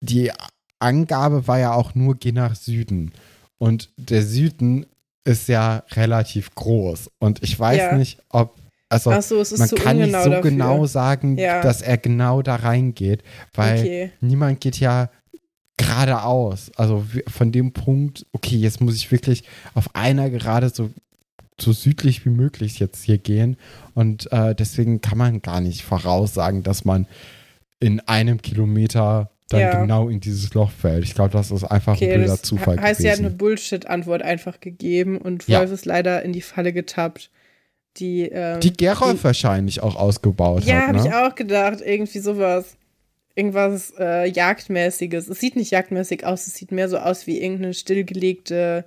die Angabe war ja auch nur, geh nach Süden. Und der Süden ist ja relativ groß. Und ich weiß Ja. nicht, ob, also Ach so, es ist man zu kann nicht so dafür. genau sagen, Ja. dass er genau da reingeht, weil Okay. niemand geht ja geradeaus. Also von dem Punkt, okay, jetzt muss ich wirklich auf einer gerade so, so südlich wie möglich jetzt hier gehen. Und äh, deswegen kann man gar nicht voraussagen, dass man in einem Kilometer dann Ja. genau in dieses Loch fällt. Ich glaube, das ist einfach Okay, ein blöder Zufall he- heißt, sie hat eine gewesen. Bullshit-Antwort einfach gegeben und Ja. Wolf ist leider in die Falle getappt. Die, ähm, die Gerolf wahrscheinlich auch ausgebaut Ja, hat. habe Ne? ich auch gedacht. Irgendwie sowas. Irgendwas äh, Jagdmäßiges. Es sieht nicht jagdmäßig aus, es sieht mehr so aus wie irgendeine stillgelegte,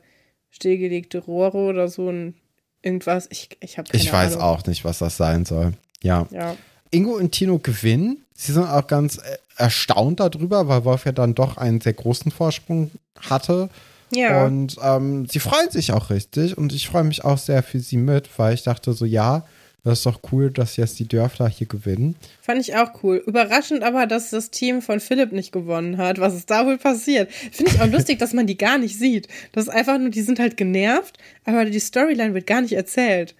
stillgelegte Rohre oder so ein irgendwas. Ich, ich habe ich weiß Ahnung. auch nicht, was das sein soll. Ja. Ja. Ingo und Tino gewinnen. Sie sind auch ganz äh, erstaunt darüber, weil Wolf ja dann doch einen sehr großen Vorsprung hatte. Ja. Und ähm, sie freuen sich auch richtig. Und ich freue mich auch sehr für sie mit, weil ich dachte so, ja, das ist doch cool, dass jetzt die Dörfler hier gewinnen. Fand ich auch cool. Überraschend aber, dass das Team von Philipp nicht gewonnen hat. Was ist da wohl passiert? Finde ich auch lustig, dass man die gar nicht sieht. Das ist einfach nur, die sind halt genervt, aber die Storyline wird gar nicht erzählt.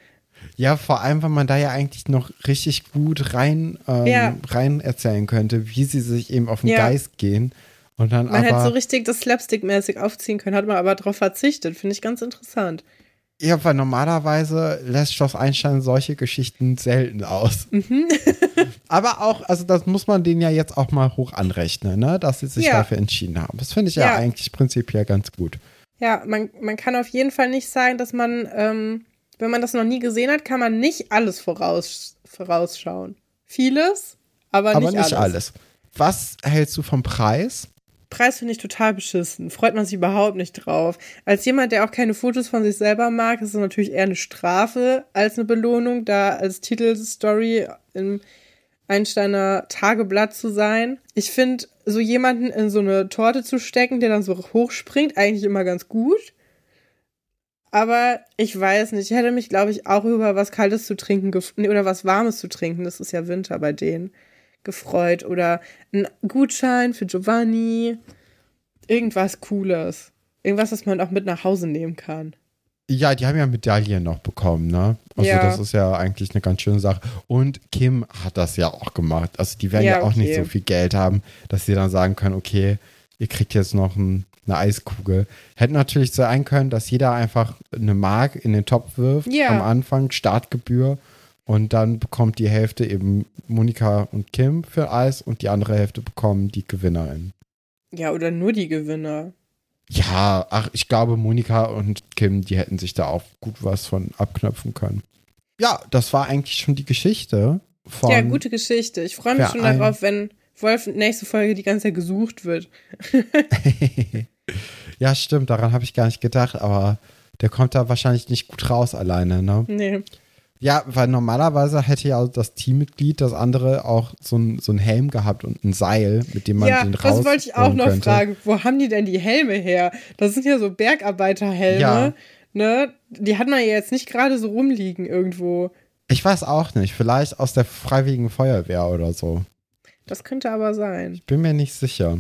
Ja, vor allem, weil man da ja eigentlich noch richtig gut rein, ähm, Ja. rein erzählen könnte, wie sie sich eben auf den Ja. Geist gehen. Und dann Man aber. hätte so richtig das Slapstick-mäßig aufziehen können, hat man aber darauf verzichtet. Finde ich ganz interessant. Ja, weil normalerweise lässt Schloss Einstein solche Geschichten selten aus. Mhm. Aber auch, also das muss man denen ja jetzt auch mal hoch anrechnen, ne? dass sie sich Ja. dafür entschieden haben. Das finde ich ja. Ja. eigentlich prinzipiell ganz gut. Ja, man, man kann auf jeden Fall nicht sagen, dass man, ähm, wenn man das noch nie gesehen hat, kann man nicht alles voraus, vorausschauen. Vieles, aber, Aber nicht, nicht alles. alles. Was hältst du vom Preis? Preis finde ich total beschissen. Freut man sich überhaupt nicht drauf. Als jemand, der auch keine Fotos von sich selber mag, ist es natürlich eher eine Strafe als eine Belohnung, da als Titelstory im Einsteiner Tageblatt zu sein. Ich finde, so jemanden in so eine Torte zu stecken, der dann so hochspringt, eigentlich immer ganz gut. Aber ich weiß nicht, ich hätte mich, glaube ich, auch über was Kaltes zu trinken oder was Warmes zu trinken, das ist ja Winter bei denen, gefreut. Oder ein Gutschein für Giovanni. Irgendwas Cooles. Irgendwas, was man auch mit nach Hause nehmen kann. Ja, die haben ja Medaillen noch bekommen, ne? Also Ja. das ist ja eigentlich eine ganz schöne Sache. Und Kim hat das ja auch gemacht. Also die werden ja, Ja, auch nicht okay. so viel Geld haben, dass sie dann sagen können, okay, ihr kriegt jetzt noch ein, eine Eiskugel. Hätte natürlich sein können, dass jeder einfach eine Mark in den Topf wirft Ja. am Anfang, Startgebühr. Und dann bekommt die Hälfte eben Monika und Kim für Eis und die andere Hälfte bekommen die Gewinnerin. Ja, oder nur die Gewinner. Ja, ach, ich glaube, Monika und Kim, die hätten sich da auch gut was von abknöpfen können. Ja, das war eigentlich schon die Geschichte von. ja, gute Geschichte. Ich freue mich schon darauf, wenn Wolf nächste Folge die ganze Zeit gesucht wird. ja, stimmt, daran habe ich gar nicht gedacht, aber der kommt da wahrscheinlich nicht gut raus alleine, ne? Nee. Ja, weil normalerweise hätte ja das Teammitglied, das andere, auch so ein, so ein Helm gehabt und ein Seil, mit dem man ja, den raus das wollte ich auch noch könnte. fragen. Wo haben die denn die Helme her? Das sind ja so Bergarbeiterhelme. Ja. Ne? Die hat man ja jetzt nicht gerade so rumliegen irgendwo. Ich weiß auch nicht, vielleicht aus der Freiwilligen Feuerwehr oder so. Das könnte aber sein. Ich bin mir nicht sicher.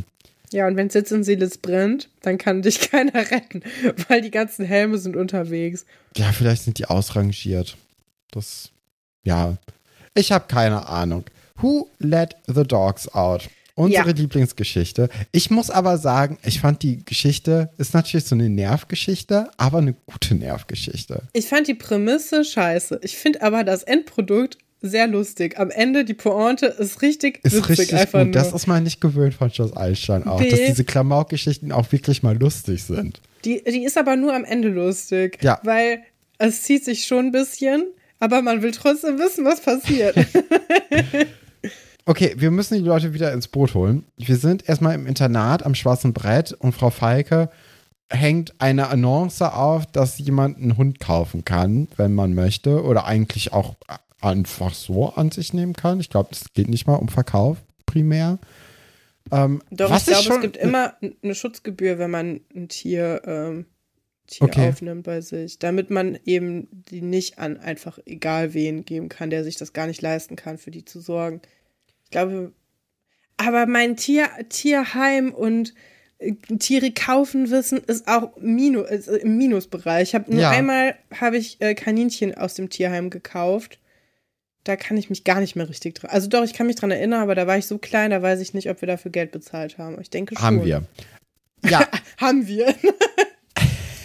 Ja, und wenn Sitz in Seelitz brennt, dann kann dich keiner retten, weil die ganzen Helme sind unterwegs. Ja, vielleicht sind die ausrangiert. Das, ja. Ich habe keine Ahnung. Who let the dogs out? Unsere Ja. Lieblingsgeschichte. Ich muss aber sagen, ich fand die Geschichte, ist natürlich so eine Nervgeschichte, aber eine gute Nervgeschichte. Ich fand die Prämisse scheiße. Ich finde aber das Endprodukt sehr lustig. Am Ende die Pointe ist richtig Ist witzig richtig einfach gut. nur. Das ist man nicht gewöhnt von Schloss Einstein auch, Nee. dass diese Klamauk-Geschichten auch wirklich mal lustig sind. Die, die ist aber nur am Ende lustig. Ja. Weil es zieht sich schon ein bisschen, aber man will trotzdem wissen, was passiert. Okay, wir müssen die Leute wieder ins Boot holen. Wir sind erstmal im Internat am Schwarzen Brett und Frau Falke hängt eine Annonce auf, dass jemand einen Hund kaufen kann, wenn man möchte, oder eigentlich auch einfach so an sich nehmen kann. Ich glaube, es geht nicht mal um Verkauf primär. Ähm, Doch, was ich glaube, es gibt immer eine Schutzgebühr, wenn man ein Tier, ähm, Tier Okay. aufnimmt bei sich, damit man eben die nicht an einfach egal wen geben kann, der sich das gar nicht leisten kann, für die zu sorgen. Ich glaube, aber mein Tier, Tierheim und äh, Tiere kaufen wissen ist auch Minu, ist im Minusbereich. Ich habe nur Ja. einmal habe ich äh, Kaninchen aus dem Tierheim gekauft. Da kann ich mich gar nicht mehr richtig dran. Also doch, ich kann mich dran erinnern, aber da war ich so klein, da weiß ich nicht, ob wir dafür Geld bezahlt haben. Ich denke schon. haben wir. Ja, Haben wir.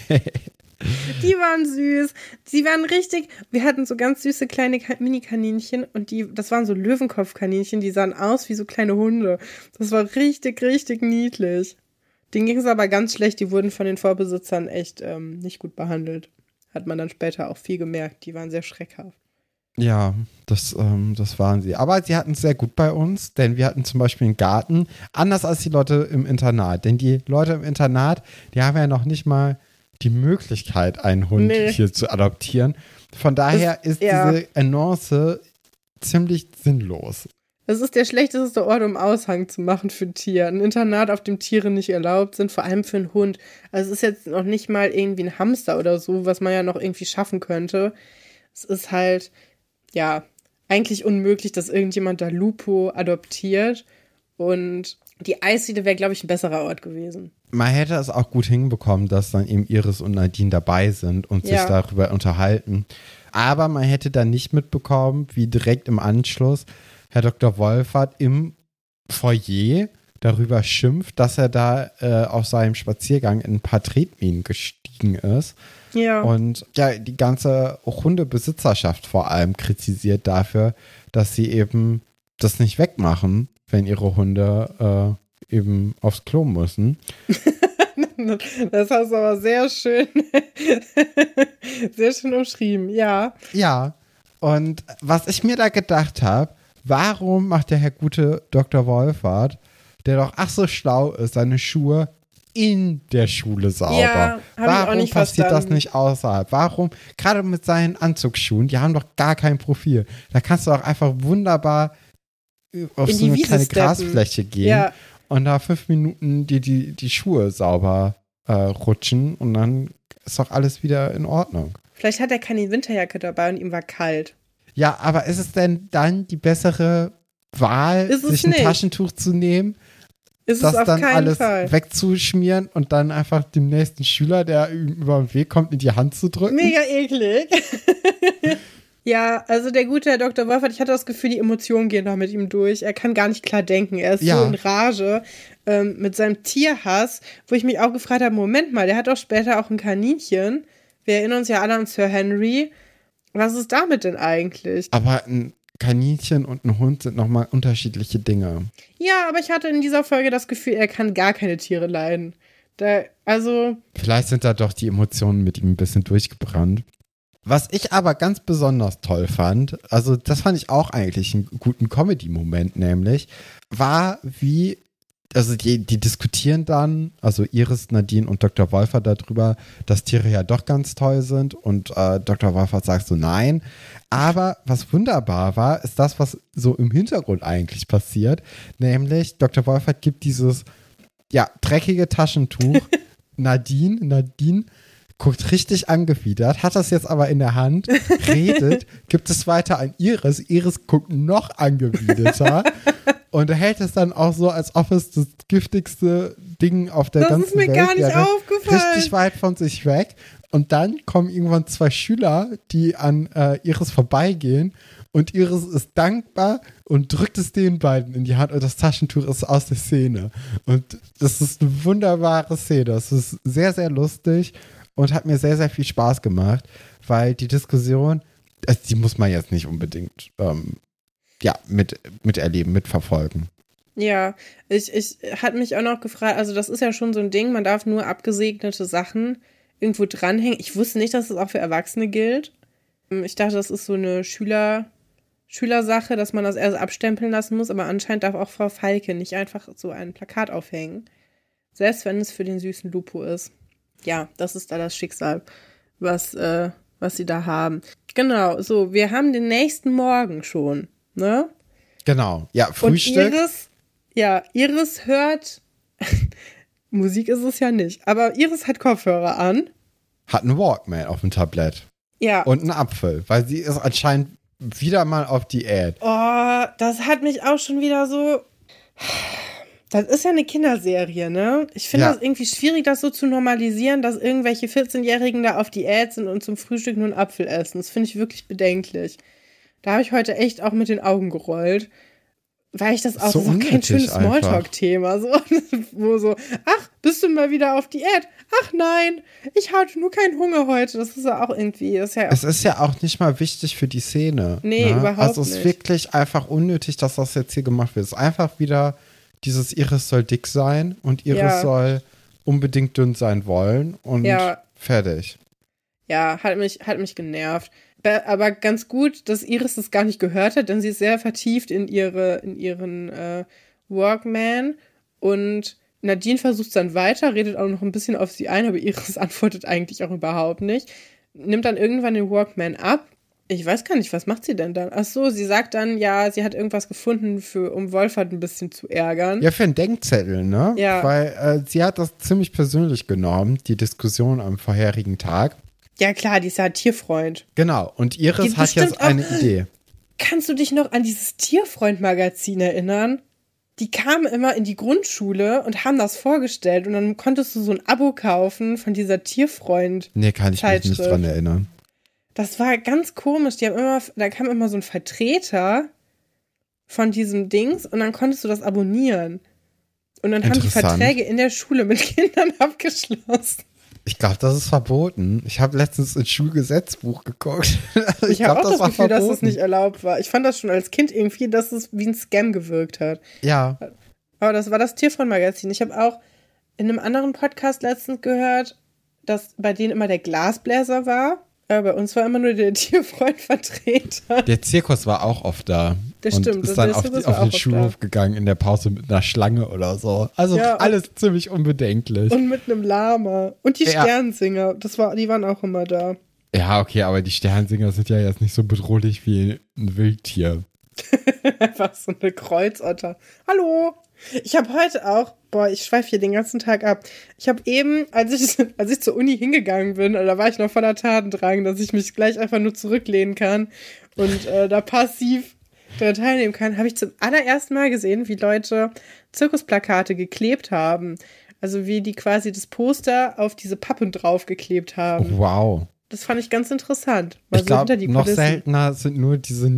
die waren süß. Die waren richtig. Wir hatten so ganz süße kleine Ka- Mini-Kaninchen und die, das waren so Löwenkopfkaninchen, die sahen aus wie so kleine Hunde. Das war richtig, richtig niedlich. Denen ging es aber ganz schlecht. Die wurden von den Vorbesitzern echt ähm, nicht gut behandelt. Hat man dann später auch viel gemerkt. Die waren sehr schreckhaft. Ja, das, ähm, das waren sie. Aber sie hatten es sehr gut bei uns, denn wir hatten zum Beispiel einen Garten, anders als die Leute im Internat. Denn die Leute im Internat, die haben ja noch nicht mal die Möglichkeit, einen Hund Nee. hier zu adoptieren. Von daher ist ja. diese Annonce ziemlich sinnlos. Das ist der schlechteste Ort, um Aushang zu machen für ein Tier. Ein Internat, auf dem Tiere nicht erlaubt sind, vor allem für einen Hund. Also es ist jetzt noch nicht mal irgendwie ein Hamster oder so, was man ja noch irgendwie schaffen könnte. Es ist halt, ja, eigentlich unmöglich, dass irgendjemand da Lupo adoptiert. Und die Eisdiele wäre, glaube ich, ein besserer Ort gewesen. Man hätte es auch gut hinbekommen, dass dann eben Iris und Nadine dabei sind und sich Ja. darüber unterhalten. Aber man hätte dann nicht mitbekommen, wie direkt im Anschluss Herr Dr. Wolfert im Foyer darüber schimpft, dass er da äh, auf seinem Spaziergang in ein paar Tretminen gestiegen ist Ja. und ja, die ganze Hundebesitzerschaft vor allem kritisiert dafür, dass sie eben das nicht wegmachen, wenn ihre Hunde äh, eben aufs Klo müssen. das hast du aber sehr schön, sehr schön umschrieben. Ja. Ja, und was ich mir da gedacht habe, warum macht der Herr gute Dr. Wolfert, der doch ach so schlau ist, seine Schuhe in der Schule sauber? Ja, warum passiert das verstanden. nicht außerhalb? Warum, gerade mit seinen Anzugsschuhen, die haben doch gar kein Profil. Da kannst du auch einfach wunderbar auf so eine kleine steppen. Grasfläche gehen Ja. und da fünf Minuten die, die, die Schuhe sauber äh, rutschen und dann ist doch alles wieder in Ordnung. Vielleicht hat er keine Winterjacke dabei und ihm war kalt. Ja, aber ist es denn dann die bessere Wahl, sich ein nicht. Taschentuch zu nehmen, Ist das es auf dann keinen alles Fall. wegzuschmieren und dann einfach dem nächsten Schüler, der ihm über den Weg kommt, in die Hand zu drücken? Mega eklig. ja, also der gute Herr Dr. Wolfert, ich hatte das Gefühl, die Emotionen gehen da mit ihm durch. Er kann gar nicht klar denken. Er ist Ja. so in Rage ähm, mit seinem Tierhass, wo ich mich auch gefragt habe, Moment mal, der hat doch später auch ein Kaninchen. Wir erinnern uns ja alle an Sir Henry. Was ist damit denn eigentlich? Aber ein Kaninchen und ein Hund sind nochmal unterschiedliche Dinge. Ja, aber ich hatte in dieser Folge das Gefühl, er kann gar keine Tiere leiden. Da, also, Vielleicht sind da doch die Emotionen mit ihm ein bisschen durchgebrannt. Was ich aber ganz besonders toll fand, also das fand ich auch eigentlich einen guten Comedy-Moment, nämlich, war wie, also die, die diskutieren dann, also Iris, Nadine und Dr. Wolfer darüber, dass Tiere ja doch ganz toll sind und äh, Dr. Wolfer sagt so nein. Aber was wunderbar war, ist das, was so im Hintergrund eigentlich passiert, nämlich Dr. Wolfert gibt dieses ja, dreckige Taschentuch. Nadine, Nadine guckt richtig angewidert, hat das jetzt aber in der Hand, redet, gibt es weiter an Iris. Iris guckt noch angewiderter und hält es dann auch so, als ob es das giftigste Ding auf der Das ganzen ist mir Welt gar nicht wäre. aufgefallen. Richtig weit von sich weg. Und dann kommen irgendwann zwei Schüler, die an äh, Iris vorbeigehen. Und Iris ist dankbar und drückt es den beiden in die Hand und das Taschentuch ist aus der Szene. Und das ist eine wunderbare Szene. Das ist sehr, sehr lustig und hat mir sehr, sehr viel Spaß gemacht, weil die Diskussion, also die muss man jetzt nicht unbedingt ähm, ja, mit, miterleben, mitverfolgen. Ja, ich, ich hatte mich auch noch gefragt, also das ist ja schon so ein Ding, man darf nur abgesegnete Sachen irgendwo dranhängen. Ich wusste nicht, dass das auch für Erwachsene gilt. Ich dachte, das ist so eine Schüler, Schülersache, dass man das erst abstempeln lassen muss, aber anscheinend darf auch Frau Falke nicht einfach so ein Plakat aufhängen. Selbst wenn es für den süßen Lupo ist. Ja, das ist da das Schicksal, was, äh, was sie da haben. Genau, so, wir haben den nächsten Morgen schon, ne? Genau. Ja, Und Frühstück. Iris, Ja, Iris hört. Musik ist es ja nicht, aber Iris hat Kopfhörer an. Hat einen Walkman auf dem Tablett. Ja. Und einen Apfel, weil sie ist anscheinend wieder mal auf Diät. Oh, das hat mich auch schon wieder so. Das ist ja eine Kinderserie, ne? Ich finde Ja. das irgendwie schwierig, das so zu normalisieren, dass irgendwelche 14-Jährigen da auf Diät sind und zum Frühstück nur einen Apfel essen. Das finde ich wirklich bedenklich. Da habe ich heute echt auch mit den Augen gerollt. Weil ich das auch, So das ist auch kein schönes. Smalltalk-Thema. So, wo so, ach, bist du mal wieder auf Diät? Ach nein, ich hatte nur keinen Hunger heute. Das ist ja auch irgendwie, das ist ja Es ist ja auch nicht mal wichtig für die Szene. Nee, ne? überhaupt Also es ist nicht. wirklich einfach unnötig, dass das jetzt hier gemacht wird. Es ist einfach wieder dieses Iris soll dick sein und Iris Ja. soll unbedingt dünn sein wollen und Ja. fertig. Ja, hat mich, hat mich genervt. Be- Aber ganz gut, dass Iris das gar nicht gehört hat, denn sie ist sehr vertieft in ihre, in ihren äh, Walkman und Nadine versucht es dann weiter, redet auch noch ein bisschen auf sie ein, aber Iris antwortet eigentlich auch überhaupt nicht. Nimmt dann irgendwann den Walkman ab. Ich weiß gar nicht, was macht sie denn dann? Ach so, sie sagt dann, ja, sie hat irgendwas gefunden, für, um Wolfert ein bisschen zu ärgern. Ja, für einen Denkzettel, ne? Ja. Weil äh, sie hat das ziemlich persönlich genommen, die Diskussion am vorherigen Tag. Ja, klar, die ist ja Tierfreund. Genau. Und Iris Die hat jetzt bestimmt auch- eine Idee. Kannst du dich noch an dieses Tierfreund-Magazin erinnern? Die kamen immer in die Grundschule und haben das vorgestellt und dann konntest du so ein Abo kaufen von dieser Tierfreund. Nee, kann ich mich nicht dran erinnern. Das war ganz komisch. Die haben immer, da kam immer so ein Vertreter von diesem Dings und dann konntest du das abonnieren. Und dann haben die. Verträge in der Schule mit Kindern abgeschlossen. Ich glaube, das ist verboten. Ich habe letztens ins Schulgesetzbuch geguckt. Also Ich, habe auch das war Gefühl, dass es nicht erlaubt war. Ich fand das schon als Kind irgendwie, dass es wie ein Scam gewirkt hat. Ja, Aber das war das Tierfreund-Magazin. Ich habe auch in einem anderen Podcast letztens gehört, dass bei denen immer der Glasbläser war. Aber bei uns war immer nur der Tierfreund-Vertreter. der Zirkus war auch oft da. Das und stimmt, ist dann der auf, die, auf den Schulhof gegangen in der Pause mit einer Schlange oder so. Also Ja, alles ziemlich unbedenklich. Und mit einem Lama. Und die Ja. Sternsinger, das war, die waren auch immer da. ja, okay, aber die Sternsinger sind ja jetzt nicht so bedrohlich wie ein Wildtier. Einfach so eine Kreuzotter. Hallo. Ich habe heute auch, boah, ich schweife hier den ganzen Tag ab. Ich habe eben, als ich, als ich zur Uni hingegangen bin, da war ich noch voller Tatendrang, dass ich mich gleich einfach nur zurücklehnen kann und äh, da passiv daran teilnehmen kann, habe ich zum allerersten Mal gesehen, wie Leute Zirkusplakate geklebt haben. Also wie die quasi das Poster auf diese Pappen draufgeklebt haben. Wow. Das fand ich ganz interessant. Mal Ich so glaube, die noch seltener sind nur diese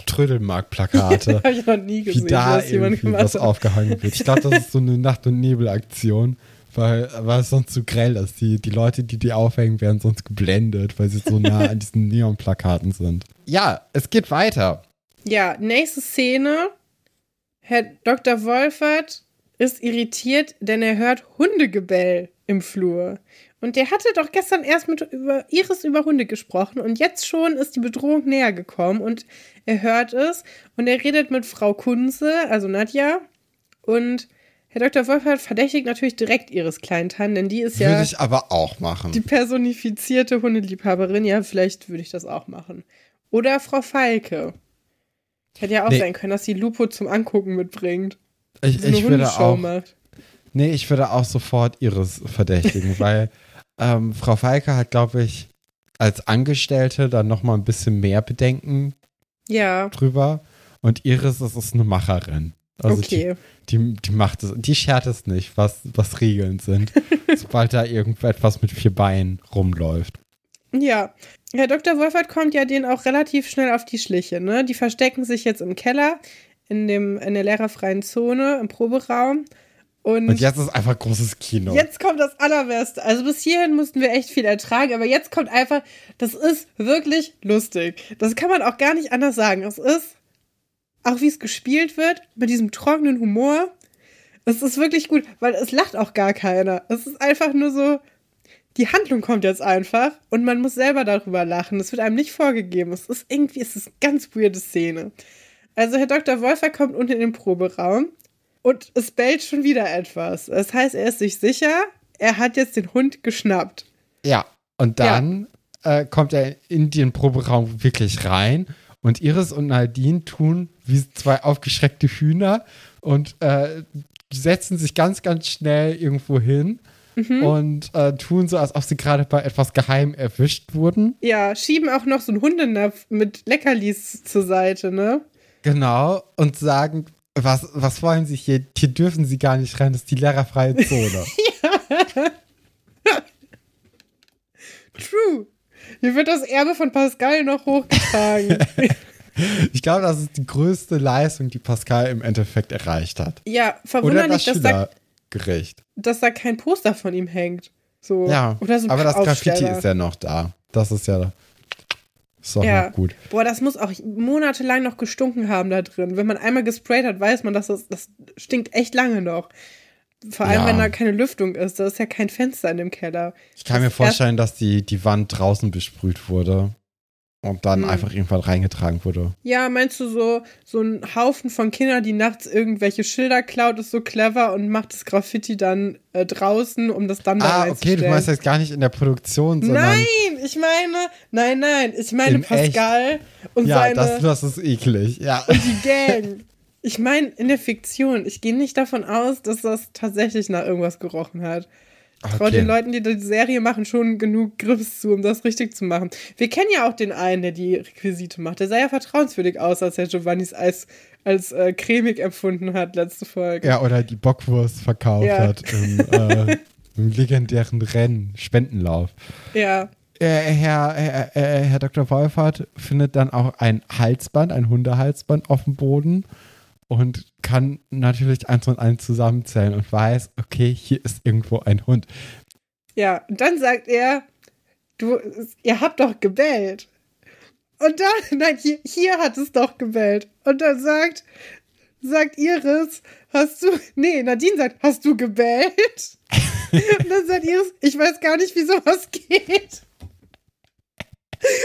Neon-Trödelmark-Plakate. Habe ich noch nie wie gesehen, da dass jemand gemacht was hat. aufgehangen wird. Ich glaube, das ist so eine Nacht- und Nebelaktion, weil, weil es sonst zu grell ist. Die, die Leute, die die aufhängen, werden sonst geblendet, weil sie so nah an diesen Neon-Plakaten sind. Ja, es geht weiter. Ja, nächste Szene. Herr Dr. Wolfert ist irritiert, denn er hört Hundegebell im Flur. Und der hatte doch gestern erst mit über Iris über Hunde gesprochen und jetzt schon ist die Bedrohung näher gekommen und er hört es und er redet mit Frau Kunze, also Nadja, und Herr Dr. Wolfert verdächtigt natürlich direkt Iris Kleintan, denn die ist ja Würde ich aber auch machen. die personifizierte Hundeliebhaberin. Ja, vielleicht würde ich das auch machen. Oder Frau Falke. Hätte ja auch Nee. sein können, dass sie Lupo zum Angucken mitbringt. ich ich würde auch. macht. Nee, ich würde auch sofort Iris verdächtigen, weil ähm, Frau Falke hat, glaube ich, als Angestellte dann nochmal ein bisschen mehr Bedenken Ja, drüber. Und Iris, das ist eine Macherin. Also okay. die, die, die macht es, die schert es nicht, was, was Regeln sind, sobald da irgendetwas mit vier Beinen rumläuft. Ja. Herr Dr. Wolfert kommt ja denen auch relativ schnell auf die Schliche, ne? Die verstecken sich jetzt im Keller, in, dem, in der lehrerfreien Zone, im Proberaum. Und, Und jetzt ist einfach großes Kino. Jetzt kommt das Allerbeste. Also bis hierhin mussten wir echt viel ertragen, aber jetzt kommt einfach, das ist wirklich lustig. Das kann man auch gar nicht anders sagen. Es ist, auch wie es gespielt wird, mit diesem trockenen Humor. Es ist wirklich gut, weil es lacht auch gar keiner. Es ist einfach nur so, die Handlung kommt jetzt einfach und man muss selber darüber lachen. Es wird einem nicht vorgegeben. Es ist irgendwie, es ist eine ganz weirde Szene. Also Herr Dr. Wolfer kommt unten in den Proberaum und es bellt schon wieder etwas. Das heißt, er ist sich sicher, er hat jetzt den Hund geschnappt. Ja, und dann Äh, kommt er in den Proberaum wirklich rein und Iris und Nadine tun wie zwei aufgeschreckte Hühner und äh, setzen sich ganz, ganz schnell irgendwo hin und äh, tun so, als ob sie gerade bei etwas geheim erwischt wurden. Ja, schieben auch noch so einen Hundenapf mit Leckerlis zur Seite, ne? Genau. Und sagen, was, was wollen sie hier? Hier dürfen sie gar nicht rein, das ist die lehrerfreie Zone. True. Hier wird das Erbe von Pascal noch hochgetragen. ich glaube, das ist die größte Leistung, die Pascal im Endeffekt erreicht hat. ja, verwunderlich, das dass da, dass da kein Poster von ihm hängt. So. Ja, so aber das Graffiti ist ja noch da. Das ist ja ist doch Ja. gut. Boah, das muss auch monatelang noch gestunken haben da drin. Wenn man einmal gesprayt hat, weiß man, dass das, das stinkt echt lange noch. Vor allem, Ja. wenn da keine Lüftung ist. Da ist ja kein Fenster in dem Keller. Ich kann mir Das vorstellen, dass die, die Wand draußen besprüht wurde und dann Hm. einfach irgendwann reingetragen wurde. Ja, meinst du so, so ein Haufen von Kindern, die nachts irgendwelche Schilder klaut, ist so clever und macht das Graffiti dann äh, draußen, um das dann da Ah, okay, du meinst jetzt gar nicht in der Produktion, sondern. Nein, ich meine, nein, nein, ich meine In echt? Pascal und Ja, seine das, das ist eklig. Ja. und die Gang. Ich meine, in der Fiktion, ich gehe nicht davon aus, dass das tatsächlich nach irgendwas gerochen hat. Okay. den Leuten, die die Serie machen, schon genug Grips zu, um das richtig zu machen. Wir kennen ja auch den einen, der die Requisite macht. Der sah ja vertrauenswürdig aus, als er Giovannis Eis als äh, cremig empfunden hat, letzte Folge. ja, oder die Bockwurst verkauft Ja. hat im, äh, im legendären Rennen, Spendenlauf. Ja. Äh, Herr, Herr, äh, Herr Dr. Wolfert findet dann auch ein Halsband, ein Hundehalsband auf dem Boden und kann natürlich eins und eins zusammenzählen und weiß, okay, hier ist irgendwo ein Hund. Ja, und dann sagt er, du, ihr habt doch gebellt. Und dann, nein, hier, hier hat es doch gebellt. Und dann sagt, sagt Iris, hast du, nee, Nadine sagt, hast du gebellt? Und dann sagt Iris, ich weiß gar nicht, wie sowas geht.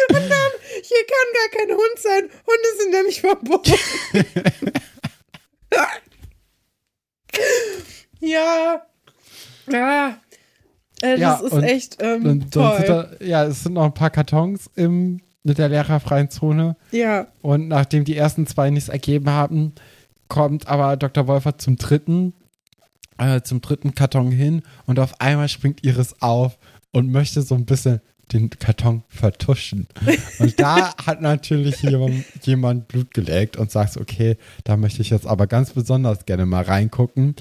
Und dann, hier kann gar kein Hund sein. Hunde sind nämlich verboten. ja. Ja. Äh, Ja, das ist echt ähm, Und toll. da, ja, es sind noch ein paar Kartons im, mit der lehrerfreien Zone. Ja. Und nachdem die ersten zwei nichts ergeben haben, kommt aber Dr. Wolfert zum dritten, äh, zum dritten Karton hin und auf einmal springt Iris auf und möchte so ein bisschen den Karton vertuschen. Und da hat natürlich jemand, jemand Blut geleckt und sagt, okay, da möchte ich jetzt aber ganz besonders gerne mal reingucken.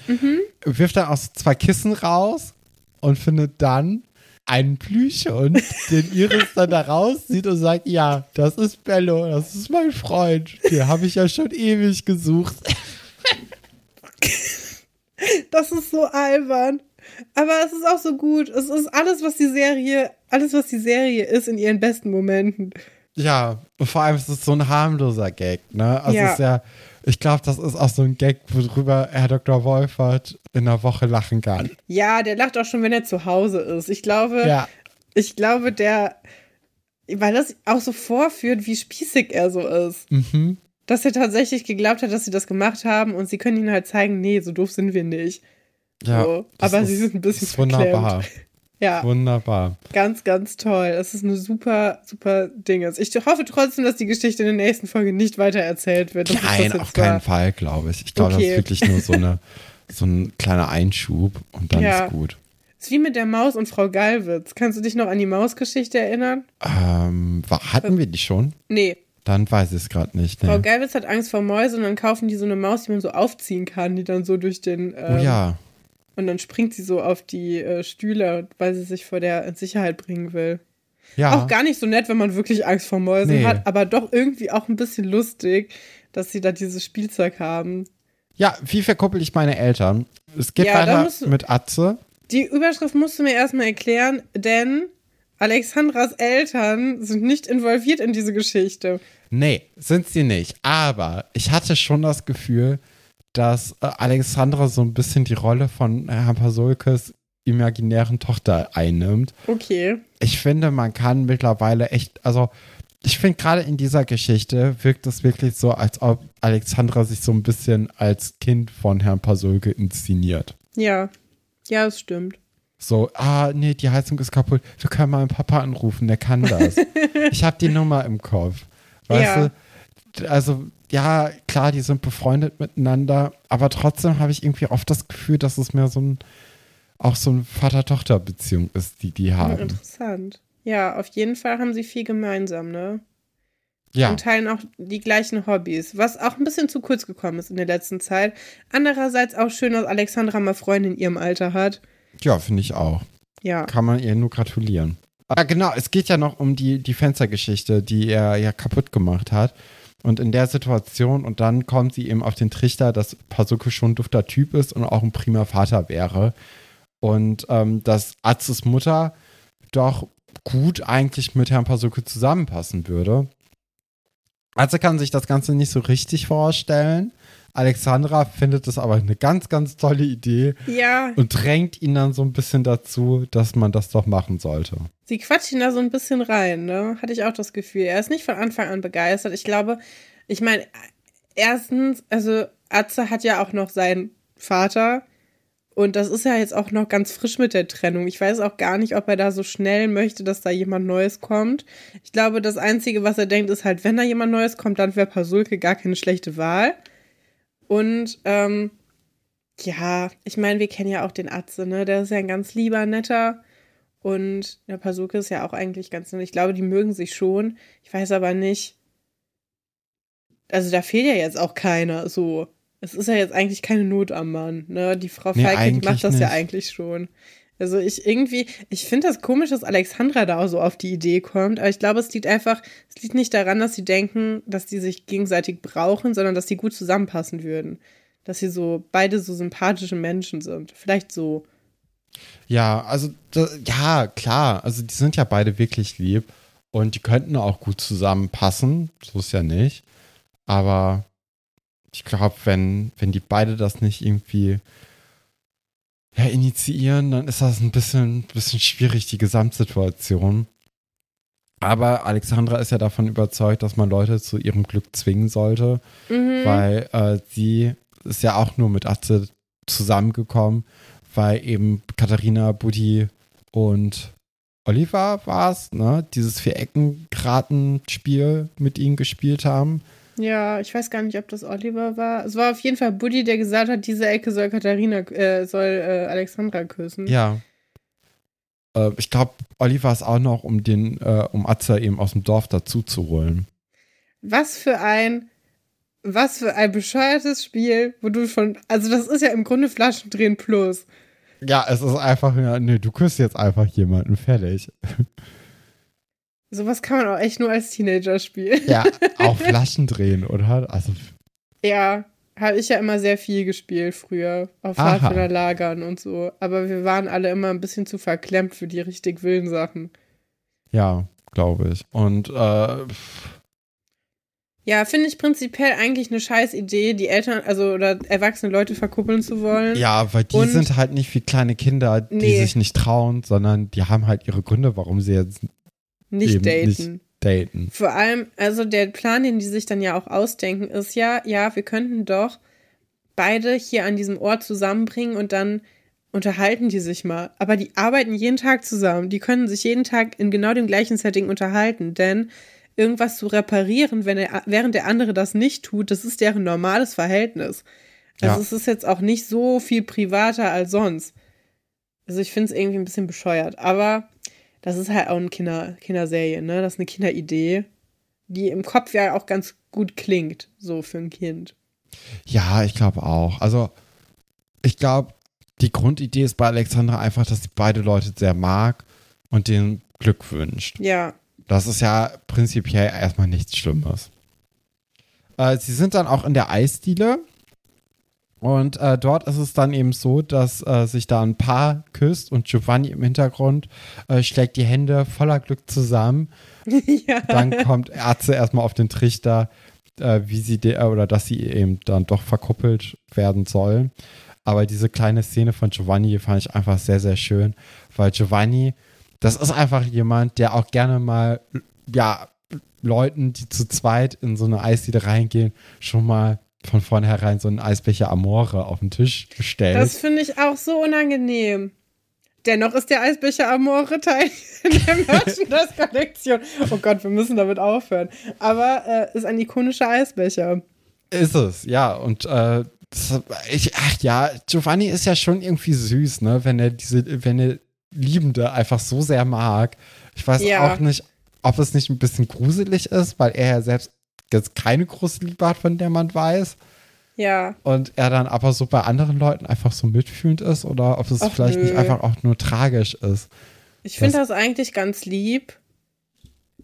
Wirft dann auch so zwei Kissen raus und findet dann einen Plüschhund, den Iris dann da rauszieht und sagt, ja, das ist Bello, das ist mein Freund. Den habe ich ja schon ewig gesucht. Das ist so albern. Aber es ist auch so gut. Es ist alles, was die Serie, alles, was die Serie ist in ihren besten Momenten. Ja, und vor allem ist es so ein harmloser Gag, ne? Also Ja. es ist ja, ich glaube, das ist auch so ein Gag, worüber Herr Dr. Wolfert in einer Woche lachen kann. Ja, der lacht auch schon, wenn er zu Hause ist. Ich glaube, Ja, ich glaube, der, weil das auch so vorführt, wie spießig er so ist. mhm. Dass er tatsächlich geglaubt hat, dass sie das gemacht haben und sie können ihnen halt zeigen, nee, so doof sind wir nicht. Ja, So, das aber sie sind ein bisschen ist wunderbar. Ja, Wunderbar. ganz, ganz toll. Es ist eine super, super Dinges. Ich hoffe trotzdem, dass die Geschichte in der nächsten Folge nicht weiter erzählt wird. Das das Nein, auf keinen war. Fall, glaube ich. Ich glaube, Okay. das ist wirklich nur so, eine, so ein kleiner Einschub und dann Ja. ist gut. Ist wie mit der Maus und Frau Gallwitz. Kannst du dich noch an die Mausgeschichte erinnern? Ähm, hatten wir die schon? Nee. Dann weiß ich es gerade nicht. Frau Ne? Gallwitz hat Angst vor Mäusen und dann kaufen die so eine Maus, die man so aufziehen kann, die dann so durch den. Ähm, Oh ja. Und dann springt sie so auf die äh, Stühle, weil sie sich vor der in Sicherheit bringen will. Ja. Auch gar nicht so nett, wenn man wirklich Angst vor Mäusen Nee. hat, aber doch irgendwie auch ein bisschen lustig, dass sie da dieses Spielzeug haben. ja, wie verkuppel ich meine Eltern? Es geht Ja, weiter musst mit Atze. Die Überschrift musst du mir erstmal erklären, denn Alexandras Eltern sind nicht involviert in diese Geschichte. Nee, sind sie nicht. Aber ich hatte schon das Gefühl, dass äh, Alexandra so ein bisschen die Rolle von Herrn Pasulkes imaginären Tochter einnimmt. Okay. Ich finde, man kann mittlerweile echt, also ich finde gerade in dieser Geschichte wirkt es wirklich so, als ob Alexandra sich so ein bisschen als Kind von Herrn Pasulke inszeniert. Ja. Ja, das stimmt. So, ah, nee, die Heizung ist kaputt. Wir können mal meinen Papa anrufen, der kann das. ich habe die Nummer im Kopf. Weißt Ja. du, also ja, klar, die sind befreundet miteinander, aber trotzdem habe ich irgendwie oft das Gefühl, dass es mehr so ein, auch so eine Vater-Tochter-Beziehung ist, die die haben. Interessant. Ja, auf jeden Fall haben sie viel gemeinsam, ne? Ja, Und teilen auch die gleichen Hobbys, was auch ein bisschen zu kurz gekommen ist in der letzten Zeit. Andererseits auch schön, dass Alexandra mal Freunde in ihrem Alter hat. ja, finde ich auch. Ja. Kann man ihr nur gratulieren. Ah, genau, es geht ja noch um die, die Fenstergeschichte, die er ja kaputt gemacht hat. Und in der Situation, und dann kommt sie eben auf den Trichter, dass Pasuke schon ein dufter Typ ist und auch ein prima Vater wäre. Und ähm, dass Atzes Mutter doch gut eigentlich mit Herrn Pasuke zusammenpassen würde. Atze kann sich das Ganze nicht so richtig vorstellen. Alexandra findet es aber eine ganz, ganz tolle Idee Ja, und drängt ihn dann so ein bisschen dazu, dass man das doch machen sollte. sie quatscht ihn da so ein bisschen rein, ne? Hatte ich auch das Gefühl. Er ist nicht von Anfang an begeistert. Ich glaube, ich meine, erstens, also Atze hat ja auch noch seinen Vater. Und das ist ja jetzt auch noch ganz frisch mit der Trennung. Ich weiß auch gar nicht, ob er da so schnell möchte, dass da jemand Neues kommt. Ich glaube, das Einzige, was er denkt, ist halt, wenn da jemand Neues kommt, dann wäre Pasulke gar keine schlechte Wahl. Und ähm, ja, ich meine, wir kennen ja auch den Atze, ne? Der ist ja ein ganz lieber, netter. Und der Pasulke ist ja auch eigentlich ganz nett. Ich glaube, die mögen sich schon. Ich weiß aber nicht. Also da fehlt ja jetzt auch keiner so. Es ist ja jetzt eigentlich keine Not am Mann, ne? Die Frau Nee, Feige, die macht das ja nicht. eigentlich schon. Also ich irgendwie, ich finde das komisch, dass Alexandra da auch so auf die Idee kommt, aber ich glaube, es liegt einfach, es liegt nicht daran, dass sie denken, dass die sich gegenseitig brauchen, sondern dass die gut zusammenpassen würden. Dass sie so beide so sympathische Menschen sind. Vielleicht so. Ja, also, da, ja, klar. Also, die sind ja beide wirklich lieb und die könnten auch gut zusammenpassen. So ist ja nicht. Aber ich glaube, wenn, wenn die beide das nicht irgendwie ja, initiieren, dann ist das ein bisschen, bisschen schwierig, die Gesamtsituation. Aber Alexandra ist ja davon überzeugt, dass man Leute zu ihrem Glück zwingen sollte, Mhm. weil äh, sie ist ja auch nur mit Atze zusammengekommen, weil eben Katharina, Buddy und Oliver war es, ne? Dieses Vier-Ecken-Graten-Spiel mit ihnen gespielt haben. Ja, ich weiß gar nicht, ob das Oliver war. Es war auf jeden Fall Buddy, der gesagt hat, diese Ecke soll Katharina, äh, soll äh, Alexandra küssen. Ja. Äh, ich glaube, Oliver ist auch noch, um den, äh, um Atze eben aus dem Dorf dazu zu holen. Was für ein, was für ein bescheuertes Spiel, wo du schon, also das ist ja im Grunde Flaschendrehen plus. Ja, es ist einfach, ja, nee, du küsst jetzt einfach jemanden, fertig. Sowas kann man auch echt nur als Teenager spielen. Ja, auch Flaschen drehen, oder? Also, Ja, habe ich ja immer sehr viel gespielt früher. Auf Aha. Pfadfinderlagern und so. Aber wir waren alle immer ein bisschen zu verklemmt für die richtig wilden Sachen. ja, glaube ich. Und, äh, Ja, finde ich prinzipiell eigentlich eine scheiß Idee, die Eltern, also oder erwachsene Leute verkuppeln zu wollen. Ja, weil die Und- sind halt nicht wie kleine Kinder, die Nee. sich nicht trauen, sondern die haben halt ihre Gründe, warum sie jetzt Nicht eben daten. nicht daten. Vor allem, also der Plan, den die sich dann ja auch ausdenken, ist ja, ja, wir könnten doch beide hier an diesem Ort zusammenbringen und dann unterhalten die sich mal. Aber die arbeiten jeden Tag zusammen. Die können sich jeden Tag in genau dem gleichen Setting unterhalten, denn irgendwas zu reparieren, wenn er, während der andere das nicht tut, das ist deren normales Verhältnis. Also Ja. es ist jetzt auch nicht so viel privater als sonst. Also ich finde es irgendwie ein bisschen bescheuert. Aber das ist halt auch eine Kinder, Kinderserie, ne? Das ist eine Kinderidee, die im Kopf ja auch ganz gut klingt, so für ein Kind. Ja, ich glaube auch. Also, ich glaube, die Grundidee ist bei Alexandra einfach, dass sie beide Leute sehr mag und denen Glück wünscht. Ja, Das ist ja prinzipiell erstmal nichts Schlimmes. Äh, sie sind dann auch in der Eisdiele. Und äh, dort ist es dann eben so, dass äh, sich da ein Paar küsst und Giovanni im Hintergrund äh, schlägt die Hände voller Glück zusammen. ja. Dann kommt Ärzte erstmal auf den Trichter, äh, wie sie de oder dass sie eben dann doch verkuppelt werden sollen. Aber diese kleine Szene von Giovanni fand ich einfach sehr, sehr schön, weil Giovanni, das ist einfach jemand, der auch gerne mal, ja, Leuten, die zu zweit in so eine Eisdiele reingehen, schon mal von vornherein so einen Eisbecher Amore auf den Tisch stellt. Das finde ich auch so unangenehm. Dennoch ist der Eisbecher Amore Teil der Merchandise-Kollektion. Oh Gott, wir müssen damit aufhören. Aber äh, ist ein ikonischer Eisbecher. Ist es, ja. Und äh, das, ich, ach ja, Giovanni ist ja schon irgendwie süß, ne? Wenn er diese, wenn er Liebende einfach so sehr mag. Ich weiß Ja. auch nicht, ob es nicht ein bisschen gruselig ist, weil er ja selbst jetzt keine große Liebe hat, von der man weiß. Ja. Und er dann aber so bei anderen Leuten einfach so mitfühlend ist oder ob es Ach, vielleicht nicht nö. einfach auch nur tragisch ist. Ich finde das eigentlich ganz lieb.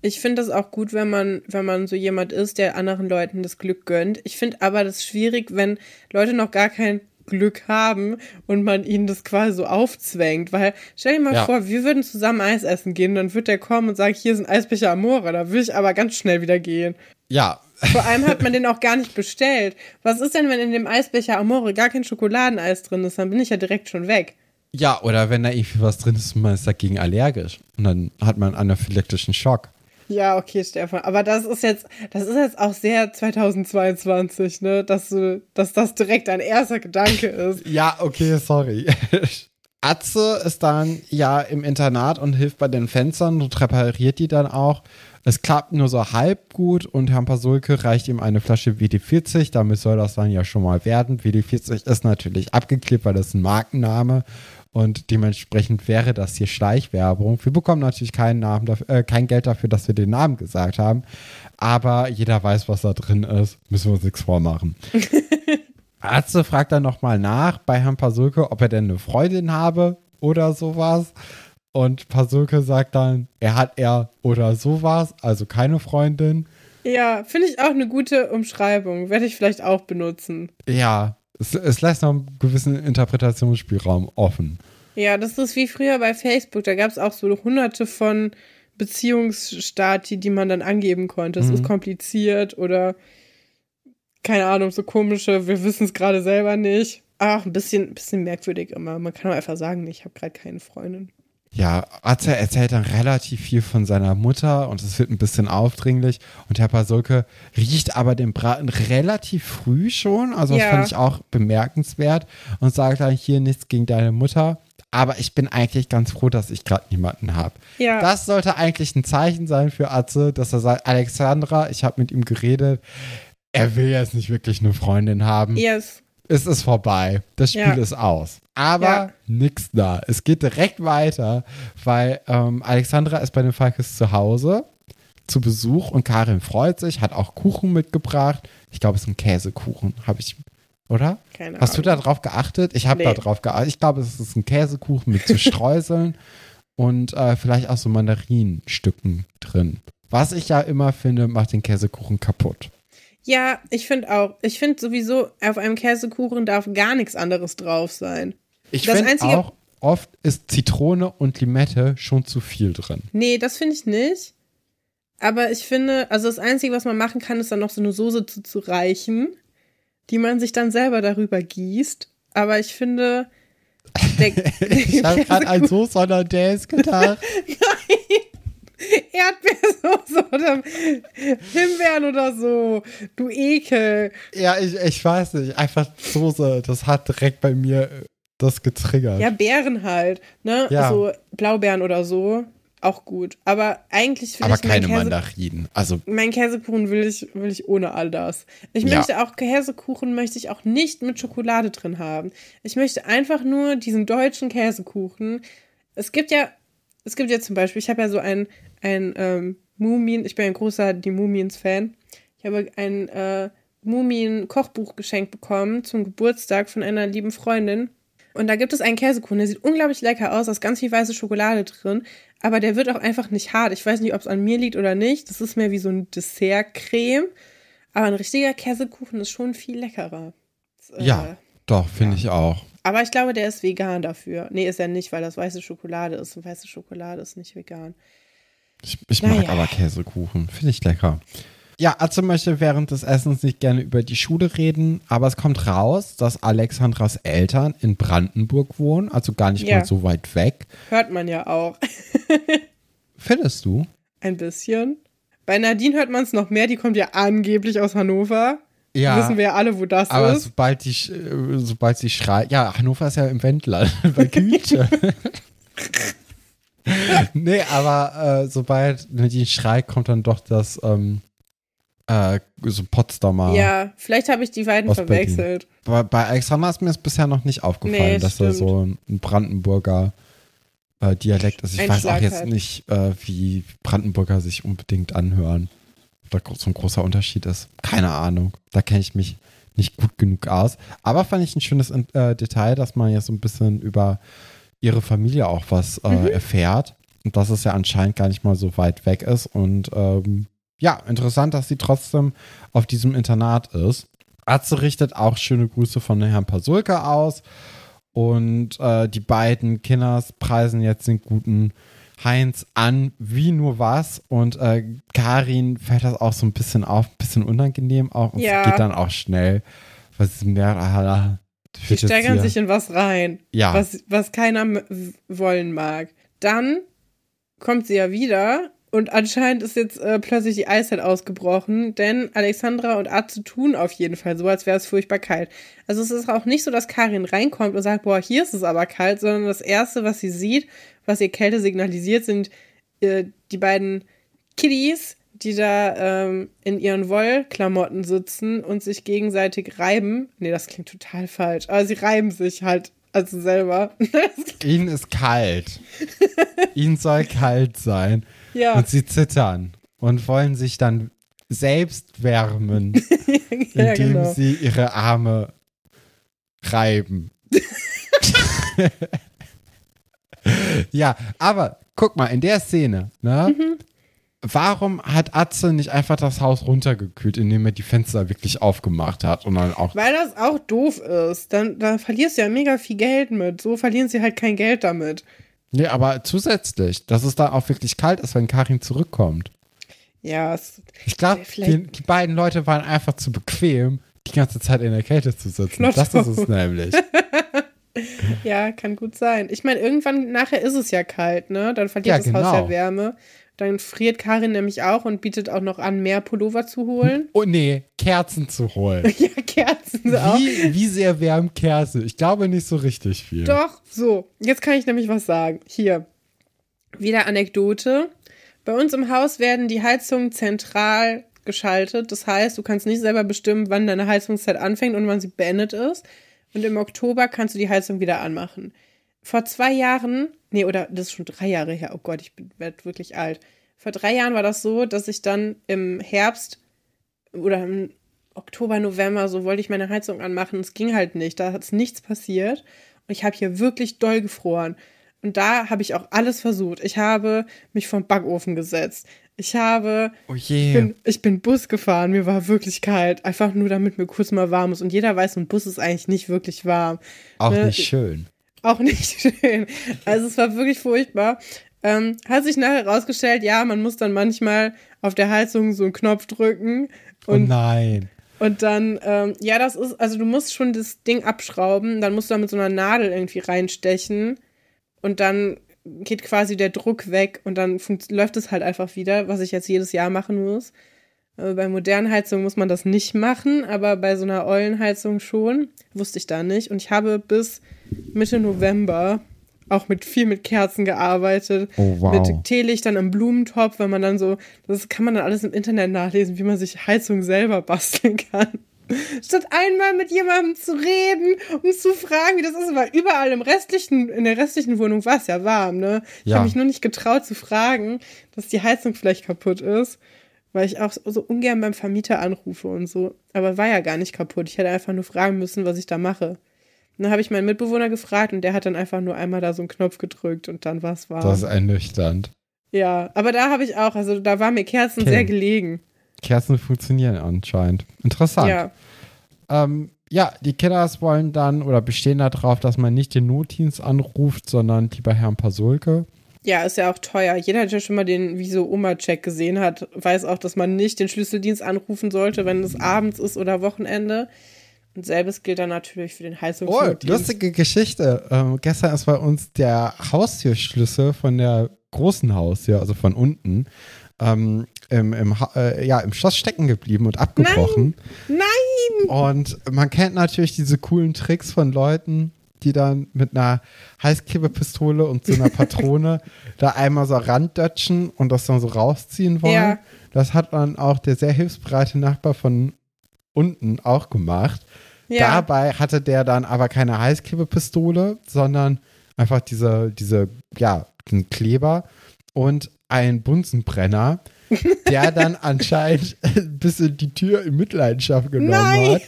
Ich finde das auch gut, wenn man, wenn man so jemand ist, der anderen Leuten das Glück gönnt. Ich finde aber das schwierig, wenn Leute noch gar kein Glück haben und man ihnen das quasi so aufzwängt. Weil stell dir mal Ja. vor, wir würden zusammen Eis essen gehen, dann wird der kommen und sagen, hier ist ein Eisbecher Amore. Da würde ich aber ganz schnell wieder gehen. Ja, Vor allem hat man den auch gar nicht bestellt. Was ist denn, wenn in dem Eisbecher Amore gar kein Schokoladeneis drin ist? Dann bin ich ja direkt schon weg. ja, oder wenn da irgendwie was drin ist und man ist dagegen allergisch. Und dann hat man einen anaphylaktischen Schock. Ja, okay, Stefan. Aber das ist jetzt, das ist jetzt auch sehr 2022, ne? Dass du, dass das direkt dein erster Gedanke ist. Ja, okay, sorry. Atze ist dann ja im Internat und hilft bei den Fenstern und repariert die dann auch. Es klappt nur so halb gut und Herrn Pasulke reicht ihm eine Flasche WD40. Damit soll das dann ja schon mal werden. WD40 ist natürlich abgeklebt, weil das ist ein Markenname und dementsprechend wäre das hier Schleichwerbung. Wir bekommen natürlich keinen Namen dafür, äh, kein Geld dafür, dass wir den Namen gesagt haben. Aber jeder weiß, was da drin ist. Müssen wir uns nichts vormachen. Atze fragt dann nochmal nach bei Herrn Pasulke, ob er denn eine Freundin habe oder sowas. Und Pasulke sagt dann, er hat er oder sowas, also keine Freundin. Ja, finde ich auch eine gute Umschreibung. Werde ich vielleicht auch benutzen. Ja, es, es lässt noch einen gewissen Interpretationsspielraum offen. Ja, das ist wie früher bei Facebook. Da gab es auch so hunderte von Beziehungsstati, die man dann angeben konnte. Es Mhm. ist kompliziert oder keine Ahnung, so komische, wir wissen es gerade selber nicht. Ach, ein bisschen, bisschen merkwürdig immer. Man kann auch einfach sagen, ich habe gerade keine Freundin. Ja, Atze erzählt dann relativ viel von seiner Mutter und es wird ein bisschen aufdringlich. Und Herr Pasulke riecht aber den Braten relativ früh schon. Also das Ja. fand ich auch bemerkenswert und sagt dann hier nichts gegen deine Mutter. Aber ich bin eigentlich ganz froh, dass ich gerade niemanden habe. Ja. Das sollte eigentlich ein Zeichen sein für Atze, dass er sagt, Alexandra, ich habe mit ihm geredet. Er will jetzt nicht wirklich eine Freundin haben Yes. Es ist vorbei. Das Spiel Ja. ist aus. Aber Ja. nix da. Es geht direkt weiter, weil ähm, Alexandra ist bei den Falkes zu Hause zu Besuch und Karin freut sich, hat auch Kuchen mitgebracht. Ich glaube, es ist ein Käsekuchen, habe ich, oder? Keine Hast du Ahnung. da drauf geachtet? Ich habe Nee. da drauf geachtet. Ich glaube, es ist ein Käsekuchen mit zu Streuseln und äh, vielleicht auch so Mandarinenstücken drin. Was ich ja immer finde, macht den Käsekuchen kaputt. Ja, ich finde auch. Ich finde sowieso, auf einem Käsekuchen darf gar nichts anderes drauf sein. Ich finde auch, oft ist Zitrone und Limette schon zu viel drin. Nee, das finde ich nicht. Aber ich finde, also das Einzige, was man machen kann, ist dann noch so eine Soße zu, reichen, die man sich dann selber darüber gießt. Aber ich finde, Ich habe gerade an Soße Hollandaise gedacht. Erdbeersoße oder Himbeeren oder so. Du Ekel. ja, ich, ich weiß nicht. Einfach Soße. Das hat direkt bei mir äh, das getriggert. Ja, Beeren halt. Ne? Ja. So Blaubeeren oder so. Auch gut. Aber eigentlich finde Aber ich meinen keine Käse, Mandarinen. Also, Mein Käsekuchen will ich, will ich ohne all das. Ich Ja. möchte auch Käsekuchen möchte ich auch nicht mit Schokolade drin haben. Ich möchte einfach nur diesen deutschen Käsekuchen. Es gibt ja, es gibt ja zum Beispiel, ich habe ja so ein, ein ähm, Mumien, ich bin ein großer Die Mumiens-Fan. Ich habe ein äh, Mumien-Kochbuch geschenkt bekommen zum Geburtstag von einer lieben Freundin. Und da gibt es einen Käsekuchen, der sieht unglaublich lecker aus, da ist ganz viel weiße Schokolade drin, aber der wird auch einfach nicht hart. Ich weiß nicht, ob es an mir liegt oder nicht. Das ist mehr wie so ein Dessertcreme. Aber ein richtiger Käsekuchen ist schon viel leckerer. Das, äh, ja, doch, finde ich auch. Aber ich glaube, der ist vegan dafür. Nee, ist er nicht, weil das weiße Schokolade ist. Und weiße Schokolade ist nicht vegan. Ich, ich mag Naja. aber Käsekuchen. Finde ich lecker. Ja, Atze möchte während des Essens nicht gerne über die Schule reden, aber es kommt raus, dass Alexandras Eltern in Brandenburg wohnen, also gar nicht Ja. mal so weit weg. Hört man ja auch. Findest du? Ein bisschen. Bei Nadine hört man es noch mehr. Die kommt ja angeblich aus Hannover. Ja. Wissen wir ja alle, wo das Aber ist. sobald die, sch- äh, sobald sie schreit, ja, Hannover ist ja im Wendland, bei Güte. nee, aber äh, sobald Nadine schreit, kommt dann doch das ähm, äh, so Potsdamer. Ja, vielleicht habe ich die beiden verwechselt. Bei, bei Alexander ist mir das bisher noch nicht aufgefallen, Nee, dass er stimmt. so ein Brandenburger äh, Dialekt ist. Ich Ein weiß auch Schlag jetzt hat. nicht, äh, wie Brandenburger sich unbedingt anhören. Ob da so ein großer Unterschied ist. Keine Ahnung. Da kenne ich mich nicht gut genug aus. Aber fand ich ein schönes äh, Detail, dass man jetzt so ein bisschen über ihre Familie auch was äh, Mhm. erfährt. Und dass es ja anscheinend gar nicht mal so weit weg ist. Und ähm, ja, interessant, dass sie trotzdem auf diesem Internat ist. Atze richtet auch schöne Grüße von Herrn Pasulka aus. Und äh, die beiden Kinders preisen jetzt den guten Heinz an, wie nur was. Und äh, Karin fällt das auch so ein bisschen auf, ein bisschen unangenehm auch. Und Ja. es geht dann auch schnell. Was mehr, ah, Die steigern sich in was rein, Ja. was, was keiner wollen mag. Dann kommt sie ja wieder und anscheinend ist jetzt äh, plötzlich die Eiszeit ausgebrochen, denn Alexandra und Atze tun auf jeden Fall so, als wäre es furchtbar kalt. Also es ist auch nicht so, dass Karin reinkommt und sagt, boah, hier ist es aber kalt, sondern das Erste, was sie sieht, was ihr Kälte signalisiert, sind äh, die beiden Kiddies, die da ähm, in ihren Wollklamotten sitzen und sich gegenseitig reiben. Nee, das klingt total falsch, aber sie reiben sich halt also selber. Ihnen ist kalt. Ihnen soll kalt sein. ja, Und sie zittern und wollen sich dann selbst wärmen, ja, indem genau. sie ihre Arme reiben. ja, aber guck mal, in der Szene, ne? Mhm. Warum hat Atze nicht einfach das Haus runtergekühlt, indem er die Fenster wirklich aufgemacht hat und dann auch. Weil das auch doof ist. Dann, da verlierst du ja mega viel Geld mit. So verlieren sie halt kein Geld damit. Nee, aber zusätzlich, dass es dann auch wirklich kalt ist, wenn Karin zurückkommt. Ja, es, Ich glaube, die, die beiden Leute waren einfach zu bequem, die ganze Zeit in der Kälte zu sitzen. Not das ist es nämlich. ja, kann gut sein. Ich meine, irgendwann nachher ist es ja kalt, ne? Dann verliert Ja, das Haus genau. ja Wärme. Dann friert Karin nämlich auch und bietet auch noch an, mehr Pullover zu holen. Oh nee, Kerzen zu holen. ja, Kerzen auch. Wie, wie sehr wärmen Kerzen? Ich glaube nicht so richtig viel. Doch, so. Jetzt kann ich nämlich was sagen. Hier. Wieder Anekdote. Bei uns im Haus werden die Heizungen zentral geschaltet. Das heißt, du kannst nicht selber bestimmen, wann deine Heizungszeit anfängt und wann sie beendet ist. Und im Oktober kannst du die Heizung wieder anmachen. Vor zwei Jahren, nee, oder das ist schon drei Jahre her, oh Gott, ich werde wirklich alt. Vor drei Jahren war das so, dass ich dann im Herbst oder im Oktober, November, so wollte ich meine Heizung anmachen. Es ging halt nicht. Da ist nichts passiert. Und ich habe hier wirklich doll gefroren. Und da habe ich auch alles versucht. Ich habe mich vom Backofen gesetzt. Ich habe, Oh ich je. bin, ich bin Bus gefahren. Mir war wirklich kalt. Einfach nur, damit mir kurz mal warm ist. Und jeder weiß, so ein Bus ist eigentlich nicht wirklich warm. Auch ne, nicht schön. Auch nicht schön. Also es war wirklich furchtbar. Ähm, hat sich nachher rausgestellt, ja, man muss dann manchmal auf der Heizung so einen Knopf drücken Oh und, nein. und dann, ähm, ja, das ist, also du musst schon das Ding abschrauben, dann musst du da mit so einer Nadel irgendwie reinstechen und dann geht quasi der Druck weg und dann läuft es halt einfach wieder, was ich jetzt jedes Jahr machen muss. Äh, bei modernen Heizungen muss man das nicht machen, aber bei so einer Eulenheizung schon. Wusste ich da nicht. Und ich habe bis Mitte November auch mit viel mit Kerzen gearbeitet. Oh, wow. Mit Teelichtern im Blumentopf, wenn man dann so, das kann man dann alles im Internet nachlesen, wie man sich Heizung selber basteln kann. Statt einmal mit jemandem zu reden, um zu fragen, wie das ist, weil überall im restlichen, in der restlichen Wohnung war es ja warm, ne? Ich Ja. habe mich nur nicht getraut zu fragen, dass die Heizung vielleicht kaputt ist, weil ich auch so ungern beim Vermieter anrufe und so. Aber war ja gar nicht kaputt. Ich hätte einfach nur fragen müssen, was ich da mache. Und dann habe ich meinen Mitbewohner gefragt und der hat dann einfach nur einmal da so einen Knopf gedrückt und dann war es warm. Das ist ernüchternd. Ja, aber da habe ich auch, also da war mir Kerzen Okay. sehr gelegen. Kerzen funktionieren anscheinend. Interessant. Ja. Ähm, ja, die Killers wollen dann oder bestehen darauf, dass man nicht den Notdienst anruft, sondern lieber Herrn Pasulke. Ja, ist ja auch teuer. Jeder, der schon mal den Wieso-Oma-Check gesehen hat, weiß auch, dass man nicht den Schlüsseldienst anrufen sollte, wenn es abends ist oder Wochenende. Und selbes gilt dann natürlich für den Oh, Heizungsnotdienst. lustige Geschichte. Ähm, gestern ist bei uns der Haustürschlüssel von der großen Haustür, also von unten, ähm, im, im, äh, ja, im Schloss stecken geblieben und abgebrochen. Nein! Und man kennt natürlich diese coolen Tricks von Leuten, die dann mit einer Heißklebepistole und so einer Patrone da einmal so randdatschen und das dann so rausziehen wollen. Ja. Das hat dann auch der sehr hilfsbereite Nachbar von unten auch gemacht. Ja. Dabei hatte der dann aber keine Heißklebepistole, sondern einfach diese, diese, ja, den Kleber und einen Bunsenbrenner, der dann anscheinend ein bisschen die Tür in Mitleidenschaft genommen Nein. hat.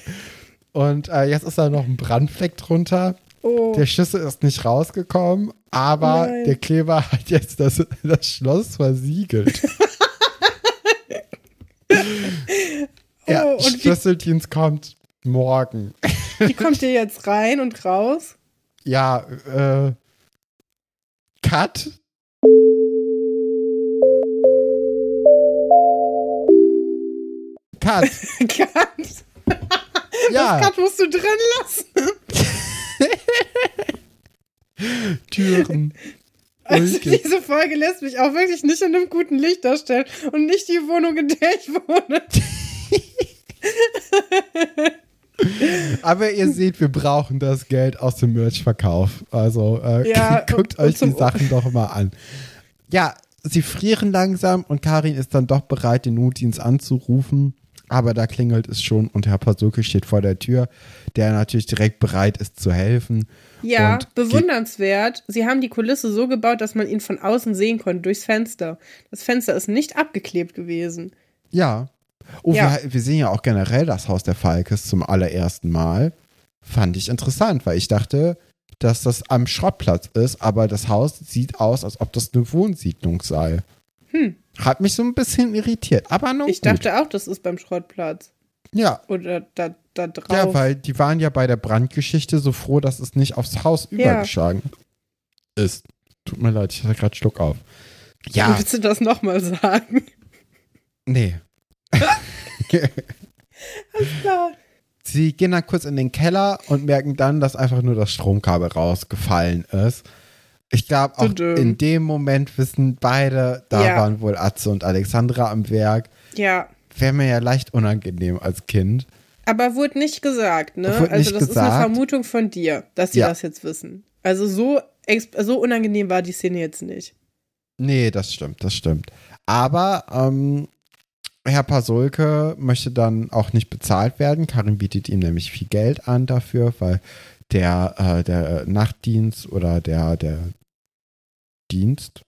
Und äh, jetzt ist da noch ein Brandfleck drunter. Oh. Der Schlüssel ist nicht rausgekommen, aber Nein. der Kleber hat jetzt das, das Schloss versiegelt. ja, Oh, und wie- Schlüsseldienst kommt morgen. Wie kommt ihr jetzt rein und raus? Ja, äh, Cut. Cut. Cut. Ja, Cut musst du drin lassen. Türen. Also diese Folge lässt mich auch wirklich nicht in einem guten Licht darstellen und nicht die Wohnung, in der ich wohne. Aber ihr seht, wir brauchen das Geld aus dem Merchverkauf. Also äh, Ja, guckt und- und euch die zum- Sachen doch mal an. Ja, sie frieren langsam und Karin ist dann doch bereit, den Notdienst anzurufen. Aber da klingelt es schon und Herr Pasulke steht vor der Tür, der natürlich direkt bereit ist zu helfen. Ja, Und bewundernswert. Sie haben die Kulisse so gebaut, dass man ihn von außen sehen konnte, durchs Fenster. Das Fenster ist nicht abgeklebt gewesen. Ja. Oh, Ja. Wir, wir sehen ja auch generell das Haus der Falkes zum allerersten Mal. Fand ich interessant, weil ich dachte, dass das am Schrottplatz ist, aber das Haus sieht aus, als ob das eine Wohnsiedlung sei. Hm. Hat mich so ein bisschen irritiert, aber nun Ich gut. dachte auch, das ist beim Schrottplatz. Ja, Oder da, da drauf. ja, weil die waren ja bei der Brandgeschichte so froh, dass es nicht aufs Haus übergeschlagen ist. Tut mir leid, ich hatte gerade Schluck auf. Ja, Willst du das nochmal sagen? nee. Klar. Sie gehen dann kurz in den Keller und merken dann, dass einfach nur das Stromkabel rausgefallen ist. Ich glaube, auch Tudum. in dem Moment wissen beide, da Ja. waren wohl Atze und Alexandra am Werk. Ja. Wäre mir ja leicht unangenehm als Kind. Aber wurde nicht gesagt, ne? Wurde also das ist gesagt. eine Vermutung von dir, dass sie Ja. das jetzt wissen. Also so, so unangenehm war die Szene jetzt nicht. Nee, das stimmt, das stimmt. Aber ähm, Herr Pasulke möchte dann auch nicht bezahlt werden. Karin bietet ihm nämlich viel Geld an dafür, weil der, äh, der Nachtdienst oder der, der Dienst,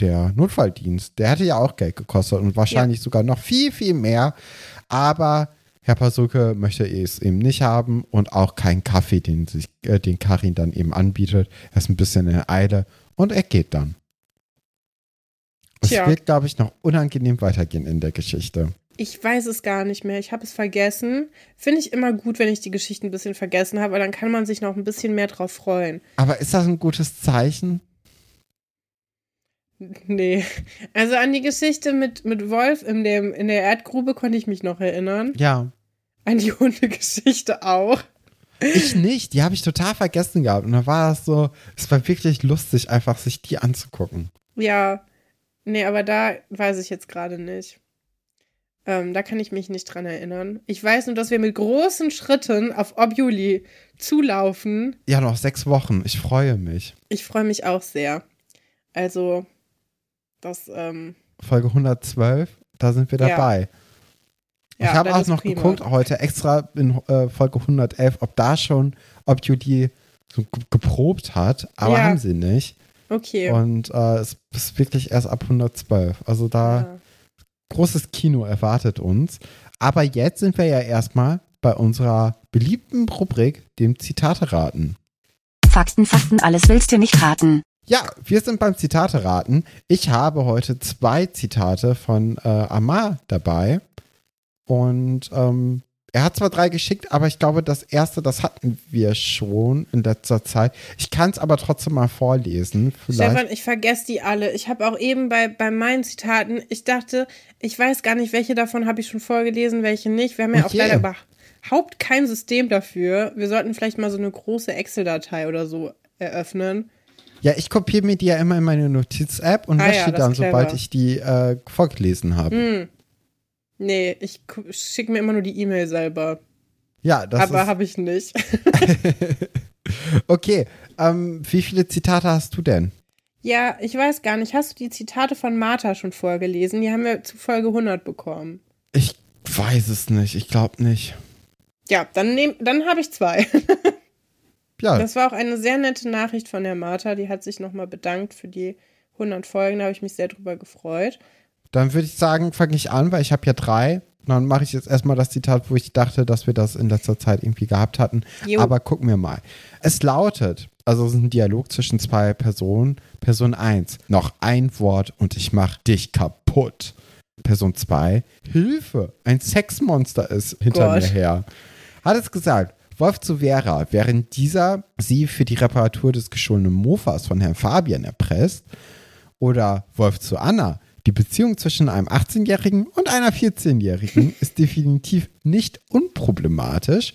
der Notfalldienst, der hätte ja auch Geld gekostet und wahrscheinlich sogar noch viel, viel mehr. Aber Herr Pasulke möchte es eben nicht haben und auch keinen Kaffee, den, sich, äh, den Karin dann eben anbietet. Er ist ein bisschen in Eile und er geht dann. Es wird, glaube ich, noch unangenehm weitergehen in der Geschichte. Ich weiß es gar nicht mehr. Ich habe es vergessen. Finde ich immer gut, wenn ich die Geschichte ein bisschen vergessen habe, weil dann kann man sich noch ein bisschen mehr drauf freuen. Aber ist das ein gutes Zeichen? Nee. Also an die Geschichte mit, mit Wolf in, dem, in der Erdgrube konnte ich mich noch erinnern. Ja. An die Hundegeschichte auch. Ich nicht. Die habe ich total vergessen gehabt. Und da war das so, es war wirklich lustig, einfach sich die anzugucken. Ja. Nee, aber da weiß ich jetzt gerade nicht. Ähm, da kann ich mich nicht dran erinnern. Ich weiß nur, dass wir mit großen Schritten auf Objuli zulaufen. Ja, noch sechs Wochen. Ich freue mich. Ich freue mich auch sehr. Also, das, ähm, Folge 112, da sind wir Ja. dabei. ja, ich habe auch noch prima. geguckt heute extra in äh, Folge 111, ob da schon, ob Judy so ge- geprobt hat, aber Ja. haben sie nicht. Okay. Und äh, es ist wirklich erst ab 112. Also da ja. großes Kino erwartet uns. Aber jetzt sind wir ja erstmal bei unserer beliebten Rubrik, dem Zitate raten. Fakten, Fakten, alles willst du nicht raten. Ja, wir sind beim Zitate raten. Ich habe heute zwei Zitate von äh, Amar dabei. Und ähm, er hat zwar drei geschickt, aber ich glaube, das erste, das hatten wir schon in letzter Zeit. Ich kann es aber trotzdem mal vorlesen. Vielleicht. Stefan, ich vergesse die alle. Ich habe auch eben bei, bei meinen Zitaten, ich dachte, ich weiß gar nicht, welche davon habe ich schon vorgelesen, welche nicht. Wir haben ja auch Okay. leider überhaupt kein System dafür. Wir sollten vielleicht mal so eine große Excel-Datei oder so eröffnen. Ja, ich kopiere mir die ja immer in meine Notiz-App und Ah lösche ja, die dann, sobald ich die äh, vorgelesen habe. Hm. Nee, ich schicke mir immer nur die E-Mail selber. Ja, das Aber habe ich nicht. Okay, ähm, wie viele Zitate hast du denn? Ja, ich weiß gar nicht. Hast du die Zitate von Martha schon vorgelesen? Die haben wir zu Folge 100 bekommen. Ich weiß es nicht. Ich glaube nicht. Ja, dann, nehm, dann habe ich zwei. Ja, Das war auch eine sehr nette Nachricht von der Martha. Die hat sich nochmal bedankt für die 100 Folgen. Da habe ich mich sehr drüber gefreut. dann würde ich sagen, fange ich an, weil ich habe ja drei. Dann mache ich jetzt erstmal das Zitat, wo ich dachte, dass wir das in letzter Zeit irgendwie gehabt hatten. Jo. Aber gucken wir mal. Es lautet, also es ist ein Dialog zwischen zwei Personen. Person 1, noch ein Wort und ich mach dich kaputt. Person 2, Hilfe, ein Sexmonster ist hinter Gott. mir her. Hat es gesagt, Wolf zu Vera, während dieser sie für die Reparatur des gestohlenen Mofas von Herrn Fabian erpresst. Oder Wolf zu Anna. Die Beziehung zwischen einem 18-Jährigen und einer 14-Jährigen ist definitiv nicht unproblematisch.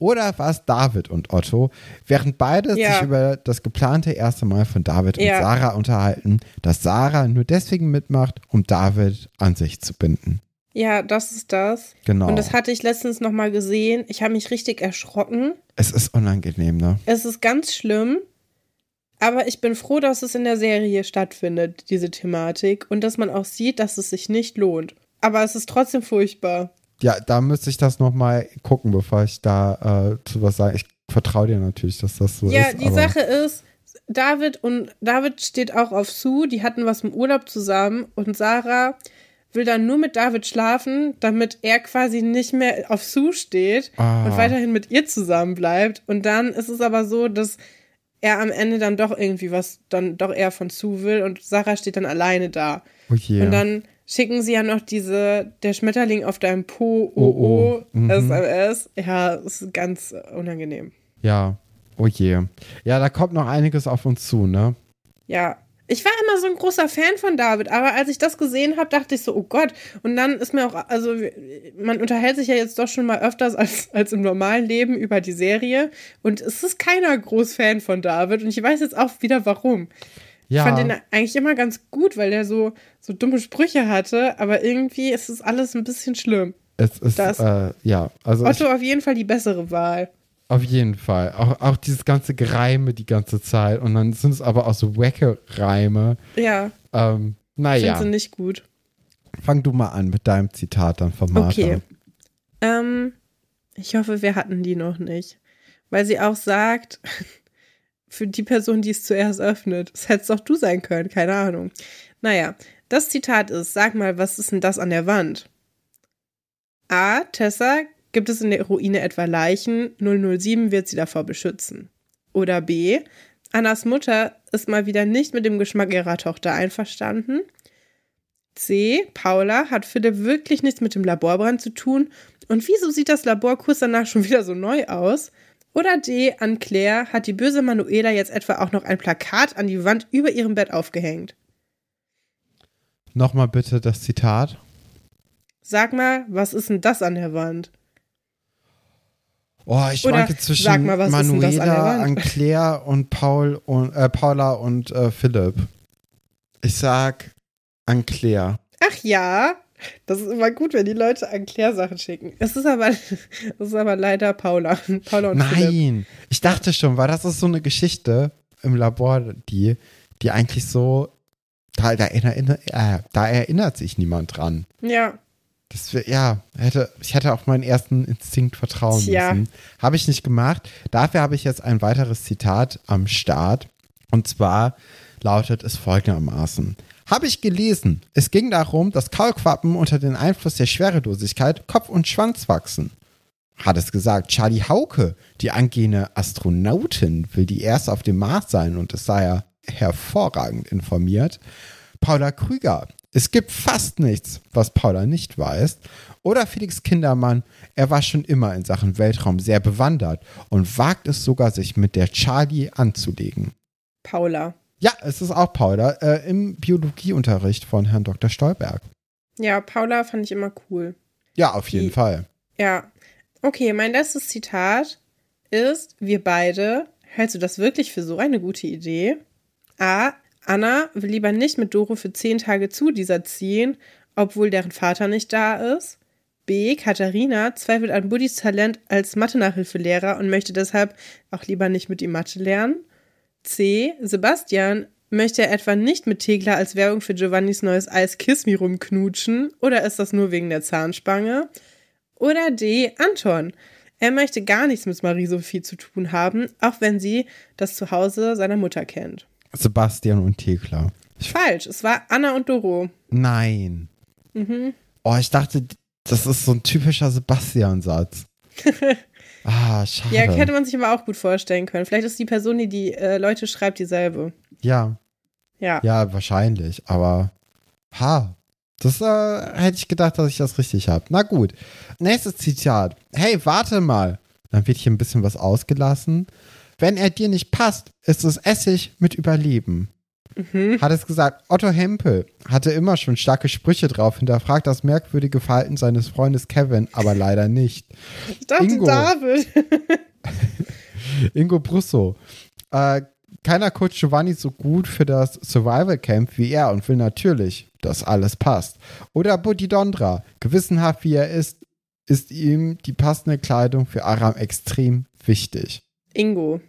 Oder war es David und Otto, während beide Ja. sich über das geplante erste Mal von David Ja. und Sarah unterhalten, dass Sarah nur deswegen mitmacht, um David an sich zu binden. Ja, das ist das. Genau. Und das hatte ich letztens nochmal gesehen. Ich habe mich richtig erschrocken. es ist unangenehm, ne? Es ist ganz schlimm. Aber ich bin froh, dass es in der Serie stattfindet, diese Thematik. Und dass man auch sieht, dass es sich nicht lohnt. Aber es ist trotzdem furchtbar. Ja, da müsste ich das nochmal gucken, bevor ich da äh, zu was sage. Ich vertraue dir natürlich, dass das so Ja, ist. die aber Sache ist, David und David steht auch auf Sue, die hatten was im Urlaub zusammen und Sarah will dann nur mit David schlafen, damit er quasi nicht mehr auf Sue steht Ah. und weiterhin mit ihr zusammen bleibt. Und dann ist es aber so, dass er am Ende dann doch irgendwie was dann doch eher von Sue will und Sarah steht dann alleine da. Oh je. Und dann schicken sie ja noch diese, der Schmetterling auf deinem Po, oh, Oh, oh, oh. Mhm. SMS. Ja, es ist ganz unangenehm. ja, oh je. Ja, da kommt noch einiges auf uns zu, ne? Ja, ich war immer so ein großer Fan von David, aber als ich das gesehen habe, dachte ich so, oh Gott. Und dann ist mir auch, also man unterhält sich ja jetzt doch schon mal öfters als, als im normalen Leben über die Serie. Und es ist keiner groß Fan von David. Und ich weiß jetzt auch wieder warum. Ja. Ich fand den eigentlich immer ganz gut, weil der so, so dumme Sprüche hatte, aber irgendwie ist es alles ein bisschen schlimm. es ist, das- äh, ja, also ich, Otto auf jeden Fall die bessere Wahl. Auf jeden Fall. Auch, auch dieses ganze Gereime die ganze Zeit. Und dann sind es aber auch so wacke Reime. Ja, Ähm, naja, finde sie nicht gut. fang du mal an mit deinem Zitat dann von Martha. Okay. Ähm, ich hoffe, wir hatten die noch nicht. Weil sie auch sagt, für die Person, die es zuerst öffnet, es hättest doch du sein können, keine Ahnung. Naja, das Zitat ist, sag mal, was ist denn das an der Wand? A. Tessa, gibt es in der Ruine etwa Leichen? 007 wird sie davor beschützen. Oder B. Annas Mutter ist mal wieder nicht mit dem Geschmack ihrer Tochter einverstanden. C. Paula hat Philipp wirklich nichts mit dem Laborbrand zu tun. Und wieso sieht das Labor kurz danach schon wieder so neu aus? Oder D. An Claire hat die böse Manuela jetzt etwa auch noch ein Plakat an die Wand über ihrem Bett aufgehängt. Nochmal bitte das Zitat. Sag mal, was ist denn das an der Wand? Oh, ich Oder zwischen sag mal, was das Manuela, an Claire und Paul und äh, Paula und äh, Philipp. Ich sag an Claire. Ach ja, das ist immer gut, wenn die Leute an Claire Sachen schicken. Es ist aber, es ist aber leider Paula. Paula und Philipp. Nein, ich dachte schon, weil das ist so eine Geschichte im Labor, die, die eigentlich so, da, da, erinnert, äh, da erinnert sich niemand dran. Ja, Das wär, ja, hätte, ich hätte auf meinen ersten Instinkt vertrauen Tja. müssen. Habe ich nicht gemacht. Dafür habe ich jetzt ein weiteres Zitat am Start. Und zwar lautet es folgendermaßen. Habe ich gelesen. Es ging darum, dass Kaulquappen unter dem Einfluss der Schwerelosigkeit Kopf und Schwanz wachsen. Hat es gesagt, Charlie Hauke, die angehende Astronautin, will die erste auf dem Mars sein und es sei ja hervorragend informiert. Paula Krüger, es gibt fast nichts, was Paula nicht weiß. Oder Felix Kindermann, er war schon immer in Sachen Weltraum sehr bewandert und wagt es sogar, sich mit der Charlie anzulegen. Paula. Ja, es ist auch Paula äh, im Biologieunterricht von Herrn Dr. Stolberg. Ja, Paula fand ich immer cool. Ja, auf jeden Die- Fall. Ja. Okay, mein letztes Zitat ist, wir beide, hältst du das wirklich für so eine gute Idee? A. Anna will lieber nicht mit Doro für zehn Tage zu dieser ziehen, obwohl deren Vater nicht da ist. B. Katharina zweifelt an Buddys Talent als Mathe-Nachhilfelehrer und möchte deshalb auch lieber nicht mit ihm Mathe lernen. C. Sebastian möchte er etwa nicht mit Tegla als Werbung für Giovannis neues Eis Kiss Me rumknutschen oder ist das nur wegen der Zahnspange? Oder D. Anton. Er möchte gar nichts mit Marie-Sophie zu tun haben, auch wenn sie das Zuhause seiner Mutter kennt. Sebastian und Thekla. Falsch, es war Anna und Doro. Nein. Oh, ich dachte, das ist so ein typischer Sebastian-Satz. ah, schade. Ja, hätte man sich aber auch gut vorstellen können. Vielleicht ist die Person, die die äh, Leute schreibt, dieselbe. ja, Ja. ja, wahrscheinlich. Aber, ha, das äh, hätte ich gedacht, dass ich das richtig habe. Na gut. Nächstes Zitat. Hey, warte mal. Dann wird hier ein bisschen was ausgelassen. Wenn er dir nicht passt, ist es Essig mit Überleben. Hat es gesagt, Otto Hempel hatte immer schon starke Sprüche drauf, hinterfragt das merkwürdige Verhalten seines Freundes Kevin, aber leider nicht. Ich dachte, Ingo. David. Ingo Brusso. Äh, keiner coacht Giovanni so gut für das Survival Camp wie er und will natürlich, dass alles passt. Oder Buddy Dondra. Gewissenhaft wie er ist, ist ihm die passende Kleidung für Aram extrem wichtig. Ingo.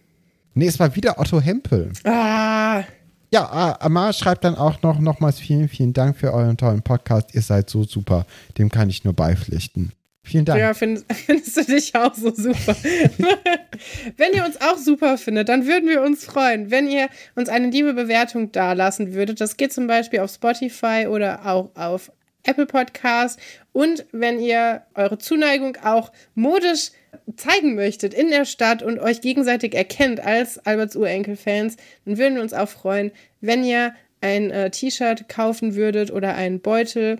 Nee, es war wieder Otto Hempel. Ah, Ja, Amar schreibt dann auch noch nochmals vielen, vielen Dank für euren tollen Podcast. Ihr seid so super. Dem kann ich nur beipflichten. Vielen Dank. ja, find, findest du dich auch so super. wenn ihr uns auch super findet, dann würden wir uns freuen, wenn ihr uns eine liebe Bewertung dalassen würdet. Das geht zum Beispiel auf Spotify oder auch auf Apple Podcast. Und wenn ihr eure Zuneigung auch modisch zeigen möchtet in der Stadt und euch gegenseitig erkennt als Alberts Urenkel-Fans, dann würden wir uns auch freuen, wenn ihr ein äh, T-Shirt kaufen würdet oder einen Beutel.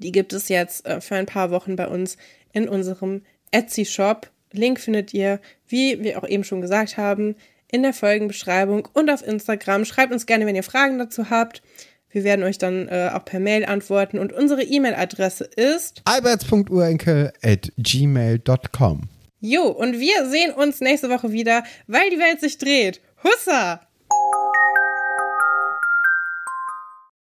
Die gibt es jetzt äh, für ein paar Wochen bei uns in unserem Etsy-Shop. Link findet ihr, wie wir auch eben schon gesagt haben, in der Folgenbeschreibung und auf Instagram. Schreibt uns gerne, wenn ihr Fragen dazu habt. Wir werden euch dann äh, auch per Mail antworten. Und unsere E-Mail-Adresse ist Alberts.urenkel at gmail.com. Jo, und wir sehen uns nächste Woche wieder, weil die Welt sich dreht. Hussa!